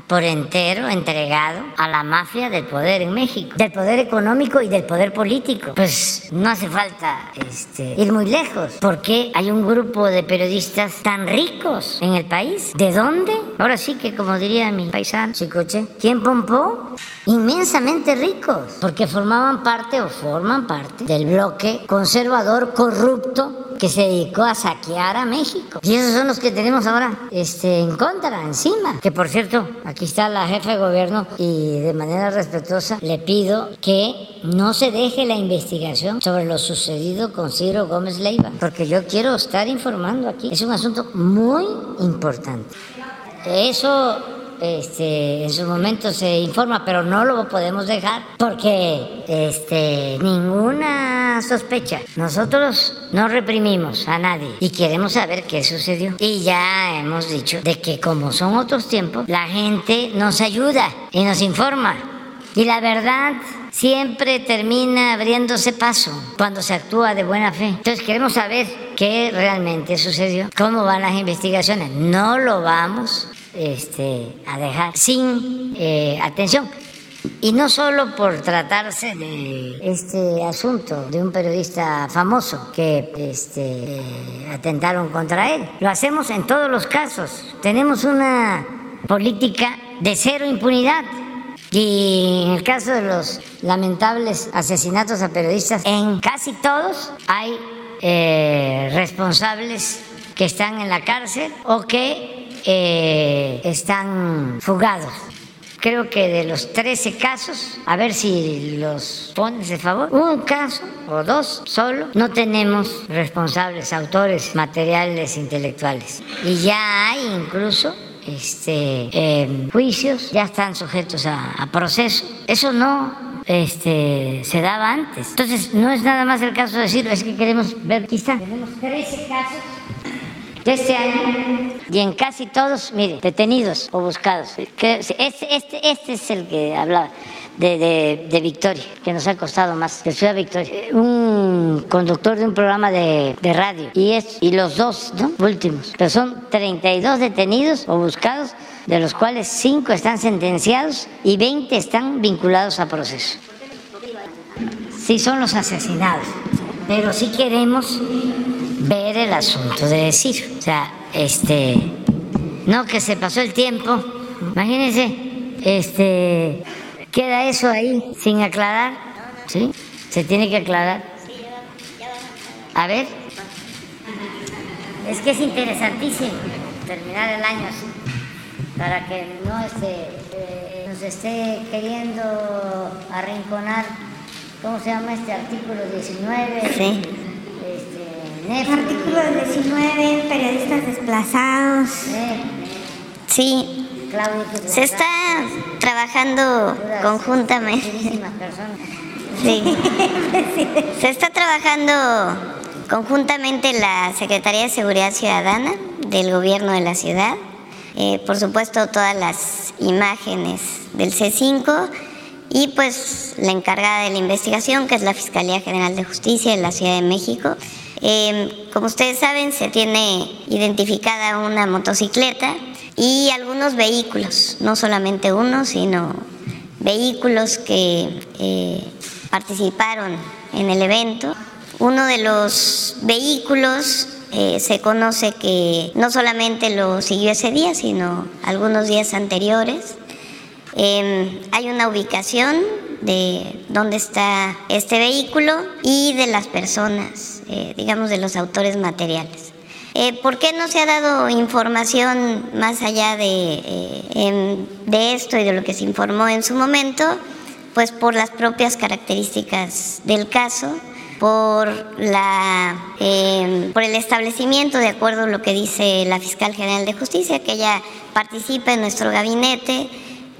por entero entregado a la mafia del poder en México, del poder económico y del poder político. Pues no hace falta este, ir muy lejos, porque hay un grupo de periodistas tan ricos en el país. ¿De dónde? Ahora sí que, como diría mi paisano, Chicoche, ¿quién pompó? Inmensamente ricos, porque formaban parte o forman parte del bloque conservador corrupto que se dedicó a saquear a México. Y esos son los que tenemos ahora este, en contra, encima. Que por cierto, aquí está la jefa de gobierno y de manera respetuosa le pido que no se deje la investigación sobre lo sucedido con Ciro Gómez Leiva, porque yo quiero estar informando aquí. Es un asunto muy importante. Eso este, en su momento se informa, pero no lo podemos dejar porque este, ninguna sospecha. Nosotros no reprimimos a nadie y queremos saber qué sucedió. Y ya hemos dicho de que como son otros tiempos, la gente nos ayuda y nos informa. Y la verdad siempre termina abriéndose paso cuando se actúa de buena fe. Entonces queremos saber qué realmente sucedió, cómo van las investigaciones. No lo vamos este, a dejar sin eh, atención. Y no solo por tratarse de este asunto de un periodista famoso que este, atentaron contra él. Lo hacemos en todos los casos. Tenemos una política de cero impunidad. Y en el caso de los lamentables asesinatos a periodistas, en casi todos hay eh, responsables que están en la cárcel o que eh, están fugados creo que de los 13 casos, a ver si los pones de favor, un caso o dos solo, no tenemos responsables, autores materiales intelectuales. Y ya hay incluso este, em, juicios, ya están sujetos a, proceso. Eso no este, se daba antes. Entonces, no es nada más el caso de decirlo, es que queremos ver, quizá, tenemos 13 casos de este año y en casi todos, mire, detenidos o buscados. Este, este, este es el que hablaba. De, de, Victoria, que nos ha costado más, de Ciudad Victoria. Un conductor de un programa de, de radio y, es, y los dos ¿no? últimos, pero son 32 detenidos o buscados, de los cuales 5 están sentenciados y 20 están vinculados a proceso. Sí, son los asesinados, pero sí queremos ver el asunto de decir. O sea, este, no que se pasó el tiempo. Imagínense, este, queda eso ahí sin aclarar, ¿sí? Se tiene que aclarar. A ver, es que es interesantísimo terminar el año así, para que no este, eh, nos esté queriendo arrinconar, ¿cómo se llama este artículo 19? Sí. Artículo 19, periodistas desplazados. Sí. Se está trabajando conjuntamente. Sí. Se está trabajando conjuntamente la Secretaría de Seguridad Ciudadana del Gobierno de la Ciudad. Eh, por supuesto, todas las imágenes del C5 y pues la encargada de la investigación, que es la Fiscalía General de Justicia de la Ciudad de México. Em, como ustedes saben, se tiene identificada una motocicleta y algunos vehículos, no solamente uno, sino vehículos que eh, participaron en el evento. Uno de los vehículos eh, se conoce que no solamente lo siguió ese día, sino algunos días anteriores. Em, hay una ubicación de dónde está este vehículo y de las personas, eh, digamos, de los autores materiales. Eh, ¿Por qué no se ha dado información más allá de, eh, de esto y de lo que se informó en su momento? Pues por las propias características del caso, por, la, em, por el establecimiento, de acuerdo a lo que dice la fiscal general de justicia, que ella participa en nuestro gabinete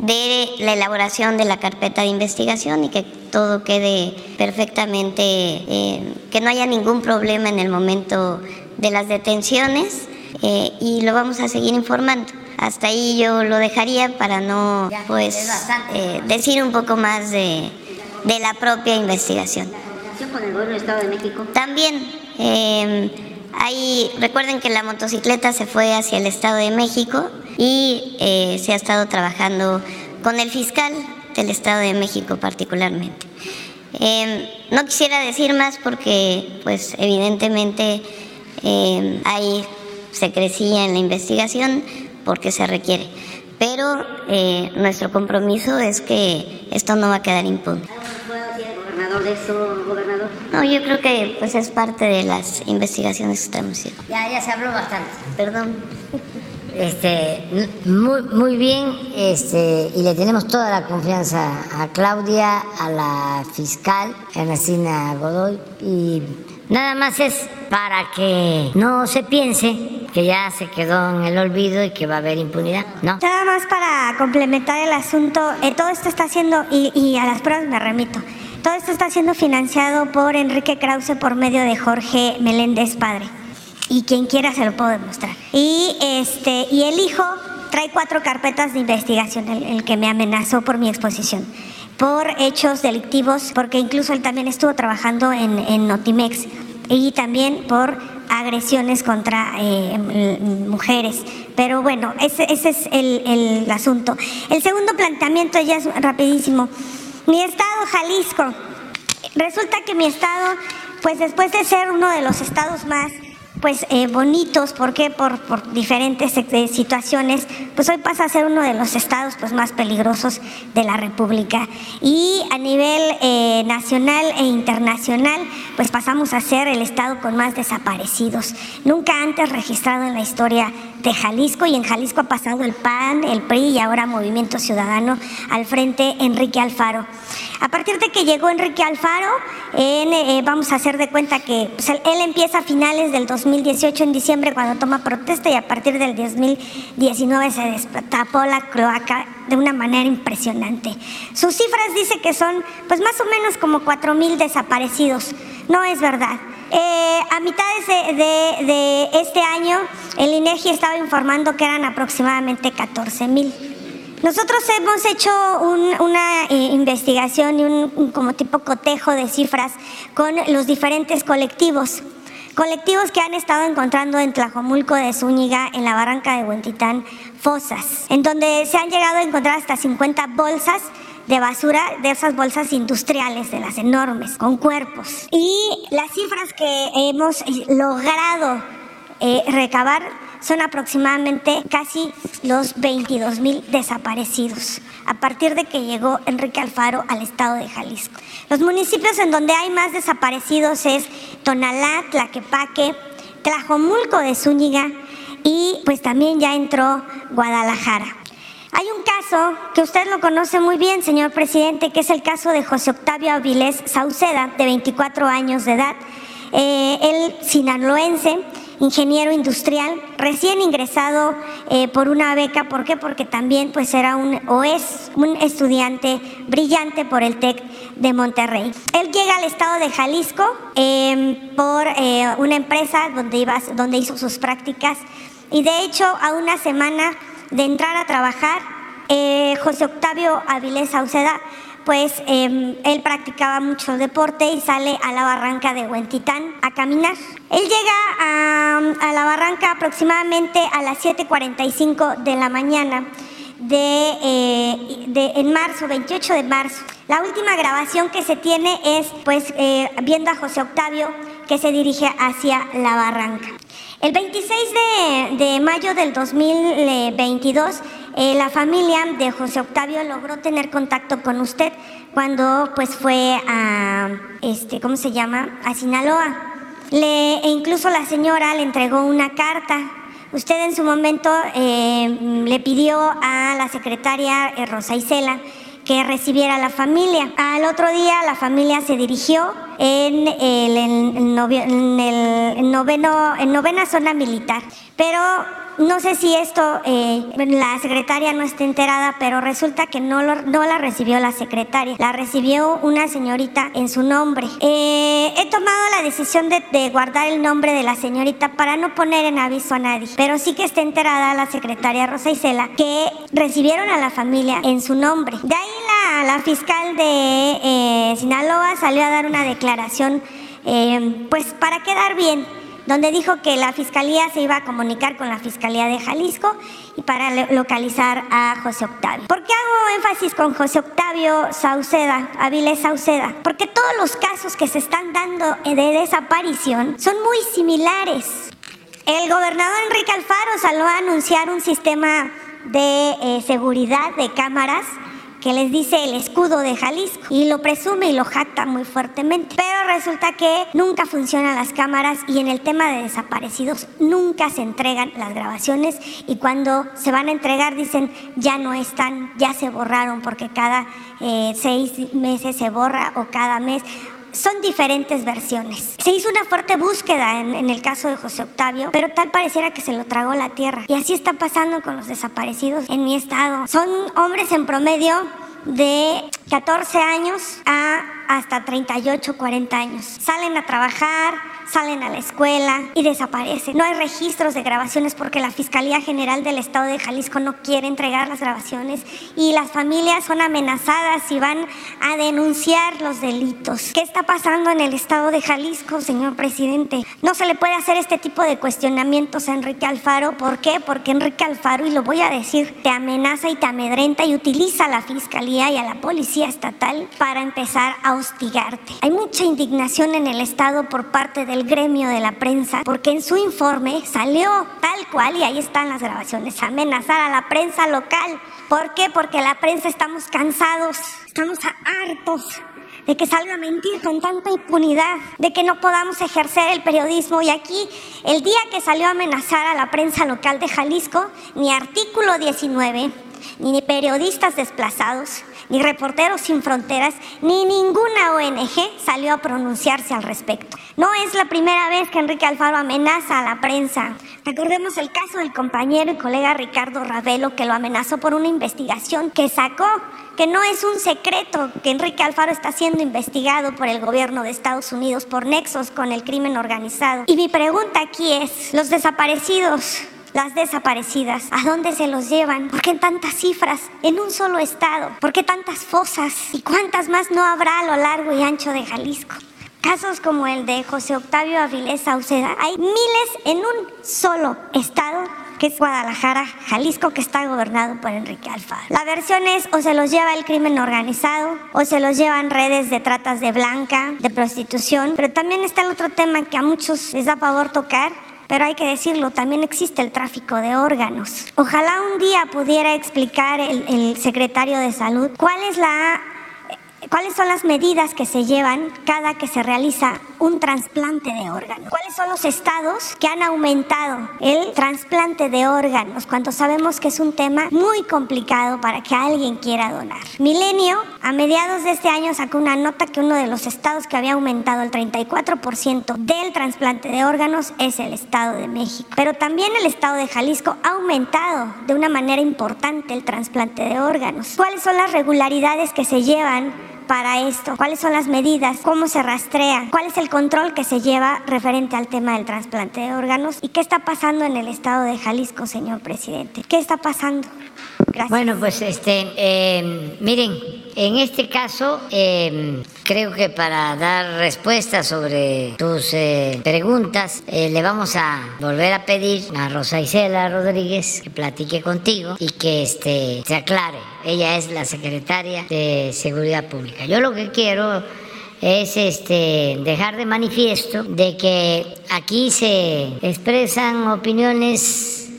de la elaboración de la carpeta de investigación y que todo quede perfectamente, eh, que no haya ningún problema en el momento de las detenciones eh, y lo vamos a seguir informando. Hasta ahí yo lo dejaría para no pues eh, decir un poco más de, de la propia investigación. con el gobierno del Estado de México? También. Ahí, recuerden que la motocicleta se fue hacia el Estado de México y eh, se ha estado trabajando con el fiscal del Estado de México particularmente. Em, no quisiera decir más porque, pues, evidentemente em, ahí se crecía en la investigación porque se requiere. Pero eh, nuestro compromiso es que esto no va a quedar impune gobernador de eso, gobernador? No, yo creo que pues es parte de las investigaciones que estamos haciendo. Ya, ya se habló bastante, perdón. Este, muy, muy bien, este, y le tenemos toda la confianza a Claudia, a la fiscal Ernestina Godoy, y nada más es para que no se piense que ya se quedó en el olvido y que va a haber impunidad, ¿no? Nada más para complementar el asunto, eh, todo esto está haciendo, y, y a las pruebas me remito, todo esto está siendo financiado por Enrique Krause por medio de Jorge Meléndez Padre. Y quien quiera se lo puedo demostrar. Y, este, y el hijo trae cuatro carpetas de investigación, el, que me amenazó por mi exposición. por hechos delictivos, porque incluso él también estuvo trabajando en, en Notimex y también por agresiones contra eh, mujeres. Pero bueno, ese, ese es el, el, asunto. El segundo planteamiento ya es rapidísimo. Mi estado, Jalisco. Resulta que mi estado, pues después de ser uno de los estados más pues eh, bonitos, ¿por qué? Por, por diferentes eh, situaciones, pues hoy pasa a ser uno de los estados pues más peligrosos de la República. Y a nivel eh, nacional e internacional, pues pasamos a ser el estado con más desaparecidos. Nunca antes registrado en la historia de Jalisco y en Jalisco ha pasado el PAN, el PRI y ahora Movimiento Ciudadano al frente Enrique Alfaro. A partir de que llegó Enrique Alfaro, eh, vamos a hacer de cuenta que pues, él empieza a finales del 2018, en diciembre, cuando toma protesta, y a partir del 2019 se destapó la cloaca de una manera impresionante. Sus cifras dice que son pues más o menos como 4 mil desaparecidos. No es verdad. Eh, a mitades de, este año, el INEGI estaba informando que eran aproximadamente 14 mil. Nosotros hemos hecho una eh, investigación y un, como tipo cotejo de cifras con los diferentes colectivos. Colectivos que han estado encontrando en Tlajomulco de Zúñiga, en la barranca de Huentitán, fosas, en donde se han llegado a encontrar hasta 50 bolsas de basura de esas bolsas industriales, de las enormes, con cuerpos. Y las cifras que hemos logrado eh, recabar son aproximadamente casi los 22 mil desaparecidos a partir de que llegó Enrique Alfaro al estado de Jalisco. Los municipios en donde hay más desaparecidos es Tonalá, Tlaquepaque, Tlajomulco de Zúñiga y pues también ya entró Guadalajara. Hay un caso que usted lo conoce muy bien, señor presidente, que es el caso de José Octavio Avilés Sauceda, de 24 años de edad. Eh, él sinaloense, ingeniero industrial, recién ingresado eh, por una beca. ¿Por qué? Porque también pues era un o es un estudiante brillante por el TEC de Monterrey. Él llega al estado de Jalisco em, por eh, una empresa donde, iba, donde hizo sus prácticas y de hecho a una semana de entrar a trabajar, eh, José Octavio Avilés Sauceda, pues em, él practicaba mucho deporte y sale a la barranca de Huentitán a caminar. Él llega a, la barranca aproximadamente a las 7.45 de la mañana de, eh, en marzo, 28 de marzo. La última grabación que se tiene es pues eh, viendo a José Octavio que se dirige hacia la barranca. El 26 de, mayo del 2022, eh, la familia de José Octavio logró tener contacto con usted cuando pues fue a, este, ¿cómo se llama? A Sinaloa. E incluso la señora le entregó una carta. Usted en su momento eh, le pidió a la secretaria eh, Rosa Isela que recibiera la familia. Al otro día la familia se dirigió en el, en el noveno, en novena zona militar. Pero no sé si esto, eh, la secretaria no está enterada, pero resulta que no, no la recibió la secretaria, la recibió una señorita en su nombre. Eh, he tomado la decisión de, de, guardar el nombre de la señorita para no poner en aviso a nadie, pero sí que está enterada la secretaria Rosa Isela que recibieron a la familia en su nombre. De ahí la, la fiscal de eh, Sinaloa salió a dar una declaración, pues para quedar bien donde dijo que la fiscalía se iba a comunicar con la fiscalía de Jalisco y para localizar a José Octavio. ¿Por qué hago énfasis con José Octavio Sauceda, Avilés Sauceda? Porque todos los casos que se están dando de desaparición son muy similares. El gobernador Enrique Alfaro salió a anunciar un sistema de eh, seguridad de cámaras que les dice el escudo de Jalisco y lo presume y lo jacta muy fuertemente. Pero resulta que nunca funcionan las cámaras y en el tema de desaparecidos nunca se entregan las grabaciones y cuando se van a entregar dicen ya no están, ya se borraron porque cada eh, seis meses se borra o cada mes son diferentes versiones. Se hizo una fuerte búsqueda en, el caso de José Octavio, pero tal pareciera que se lo tragó la tierra. Y así está pasando con los desaparecidos en mi estado. Son hombres en promedio de 14 años a hasta 38, 40 años. Salen a trabajar, salen a la escuela y desaparecen. No hay registros de grabaciones porque la Fiscalía General del Estado de Jalisco no quiere entregar las grabaciones y las familias son amenazadas y van a denunciar los delitos. ¿Qué está pasando en el Estado de Jalisco, señor presidente? No se le puede hacer este tipo de cuestionamientos a Enrique Alfaro. ¿Por qué? Porque Enrique Alfaro, y lo voy a decir, te amenaza y te amedrenta y utiliza a la Fiscalía y a la Policía Estatal para empezar a hostigarte. Hay mucha indignación en el Estado por parte del gremio de la prensa porque en su informe salió tal cual, y ahí están las grabaciones, amenazar a la prensa local. ¿Por qué? Porque la prensa estamos cansados, estamos hartos de que salga a mentir con tanta impunidad, de que no podamos ejercer el periodismo. Y aquí, el día que salió a amenazar a la prensa local de Jalisco, ni artículo 19, ni periodistas desplazados, ni Reporteros Sin Fronteras, ni ninguna ONG salió a pronunciarse al respecto. No es la primera vez que Enrique Alfaro amenaza a la prensa. Recordemos el caso del compañero y colega Ricardo Ravelo, que lo amenazó por una investigación que sacó que no es un secreto que Enrique Alfaro está siendo investigado por el gobierno de Estados Unidos por nexos con el crimen organizado. Y mi pregunta aquí es, los desaparecidos, las desaparecidas, ¿a dónde se los llevan? ¿Por qué tantas cifras en un solo estado? ¿Por qué tantas fosas? ¿Y cuántas más no habrá a lo largo y ancho de Jalisco? Casos como el de José Octavio Avilés Sauceda, hay miles en un solo estado que es Guadalajara, Jalisco, que está gobernado por Enrique Alfaro. La versión es o se los lleva el crimen organizado o se los llevan redes de tratas de blanca, de prostitución, pero también está el otro tema que a muchos les da favor tocar, pero hay que decirlo, también existe el tráfico de órganos. Ojalá un día pudiera explicar el, secretario de salud cuál es la ¿Cuáles son las medidas que se llevan cada que se realiza un trasplante de órganos? ¿Cuáles son los estados que han aumentado el trasplante de órganos cuando sabemos que es un tema muy complicado para que alguien quiera donar? Milenio, a mediados de este año, sacó una nota que uno de los estados que había aumentado el 34% del trasplante de órganos es el Estado de México. Pero también el Estado de Jalisco ha aumentado de una manera importante el trasplante de órganos. ¿Cuáles son las regularidades que se llevan para esto? ¿Cuáles son las medidas? ¿Cómo se rastrea? ¿Cuál es el control que se lleva referente al tema del trasplante de órganos? ¿Y qué está pasando en el estado de Jalisco, señor presidente? ¿Qué está pasando? Gracias. Bueno, pues este, eh, miren, en este caso eh, creo que para dar respuesta sobre tus eh, preguntas eh, le vamos a volver a pedir a Rosa Isela Rodríguez que platique contigo y que este, se aclare. Ella es la secretaria de Seguridad Pública. Yo lo que quiero es este, dejar de manifiesto de que aquí se expresan opiniones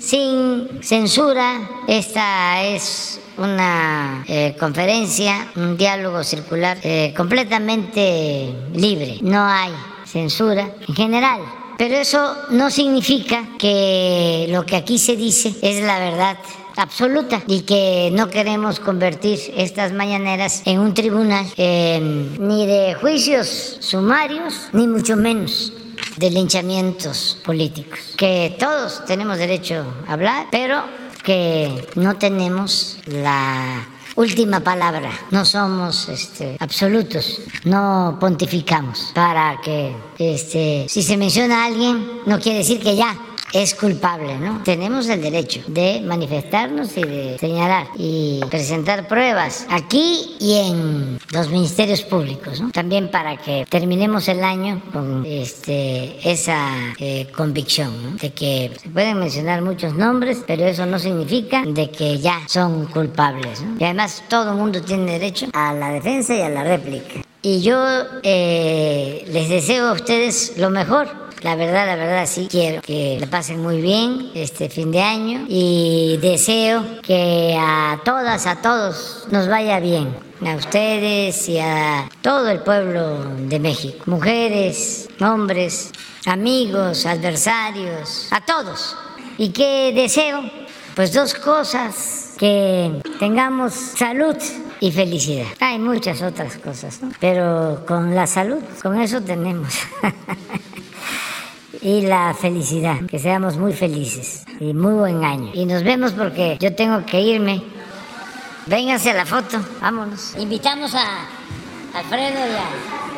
sin censura. Esta es una eh, conferencia, un diálogo circular eh, completamente libre. No hay censura en general. Pero eso no significa que lo que aquí se dice es la verdad absoluta. Y que no queremos convertir estas mañaneras en un tribunal eh, ni de juicios sumarios, ni mucho menos de linchamientos políticos, que todos tenemos derecho a hablar, pero que no tenemos la última palabra, no somos este, absolutos, no pontificamos. Para que este, si se menciona a alguien no quiere decir que ya es culpable, ¿no? Tenemos el derecho de manifestarnos y de señalar y presentar pruebas aquí y en los ministerios públicos, ¿no? También para que terminemos el año con este, esa eh, convicción, ¿no? De que se pueden mencionar muchos nombres, pero eso no significa de que ya son culpables, ¿no? Y además todo el mundo tiene derecho a la defensa y a la réplica. Y yo eh, les deseo a ustedes lo mejor la verdad, la verdad sí quiero que le pasen muy bien este fin de año y deseo que a todas, a todos nos vaya bien. A ustedes y a todo el pueblo de México. Mujeres, hombres, amigos, adversarios, a todos. ¿Y qué deseo? Pues dos cosas. Que tengamos salud y felicidad. Hay muchas otras cosas, ¿no? pero con la salud, con eso tenemos. y la felicidad. Que seamos muy felices y muy buen año. Y nos vemos porque yo tengo que irme. Vénganse a la foto, vámonos. Invitamos a Alfredo y a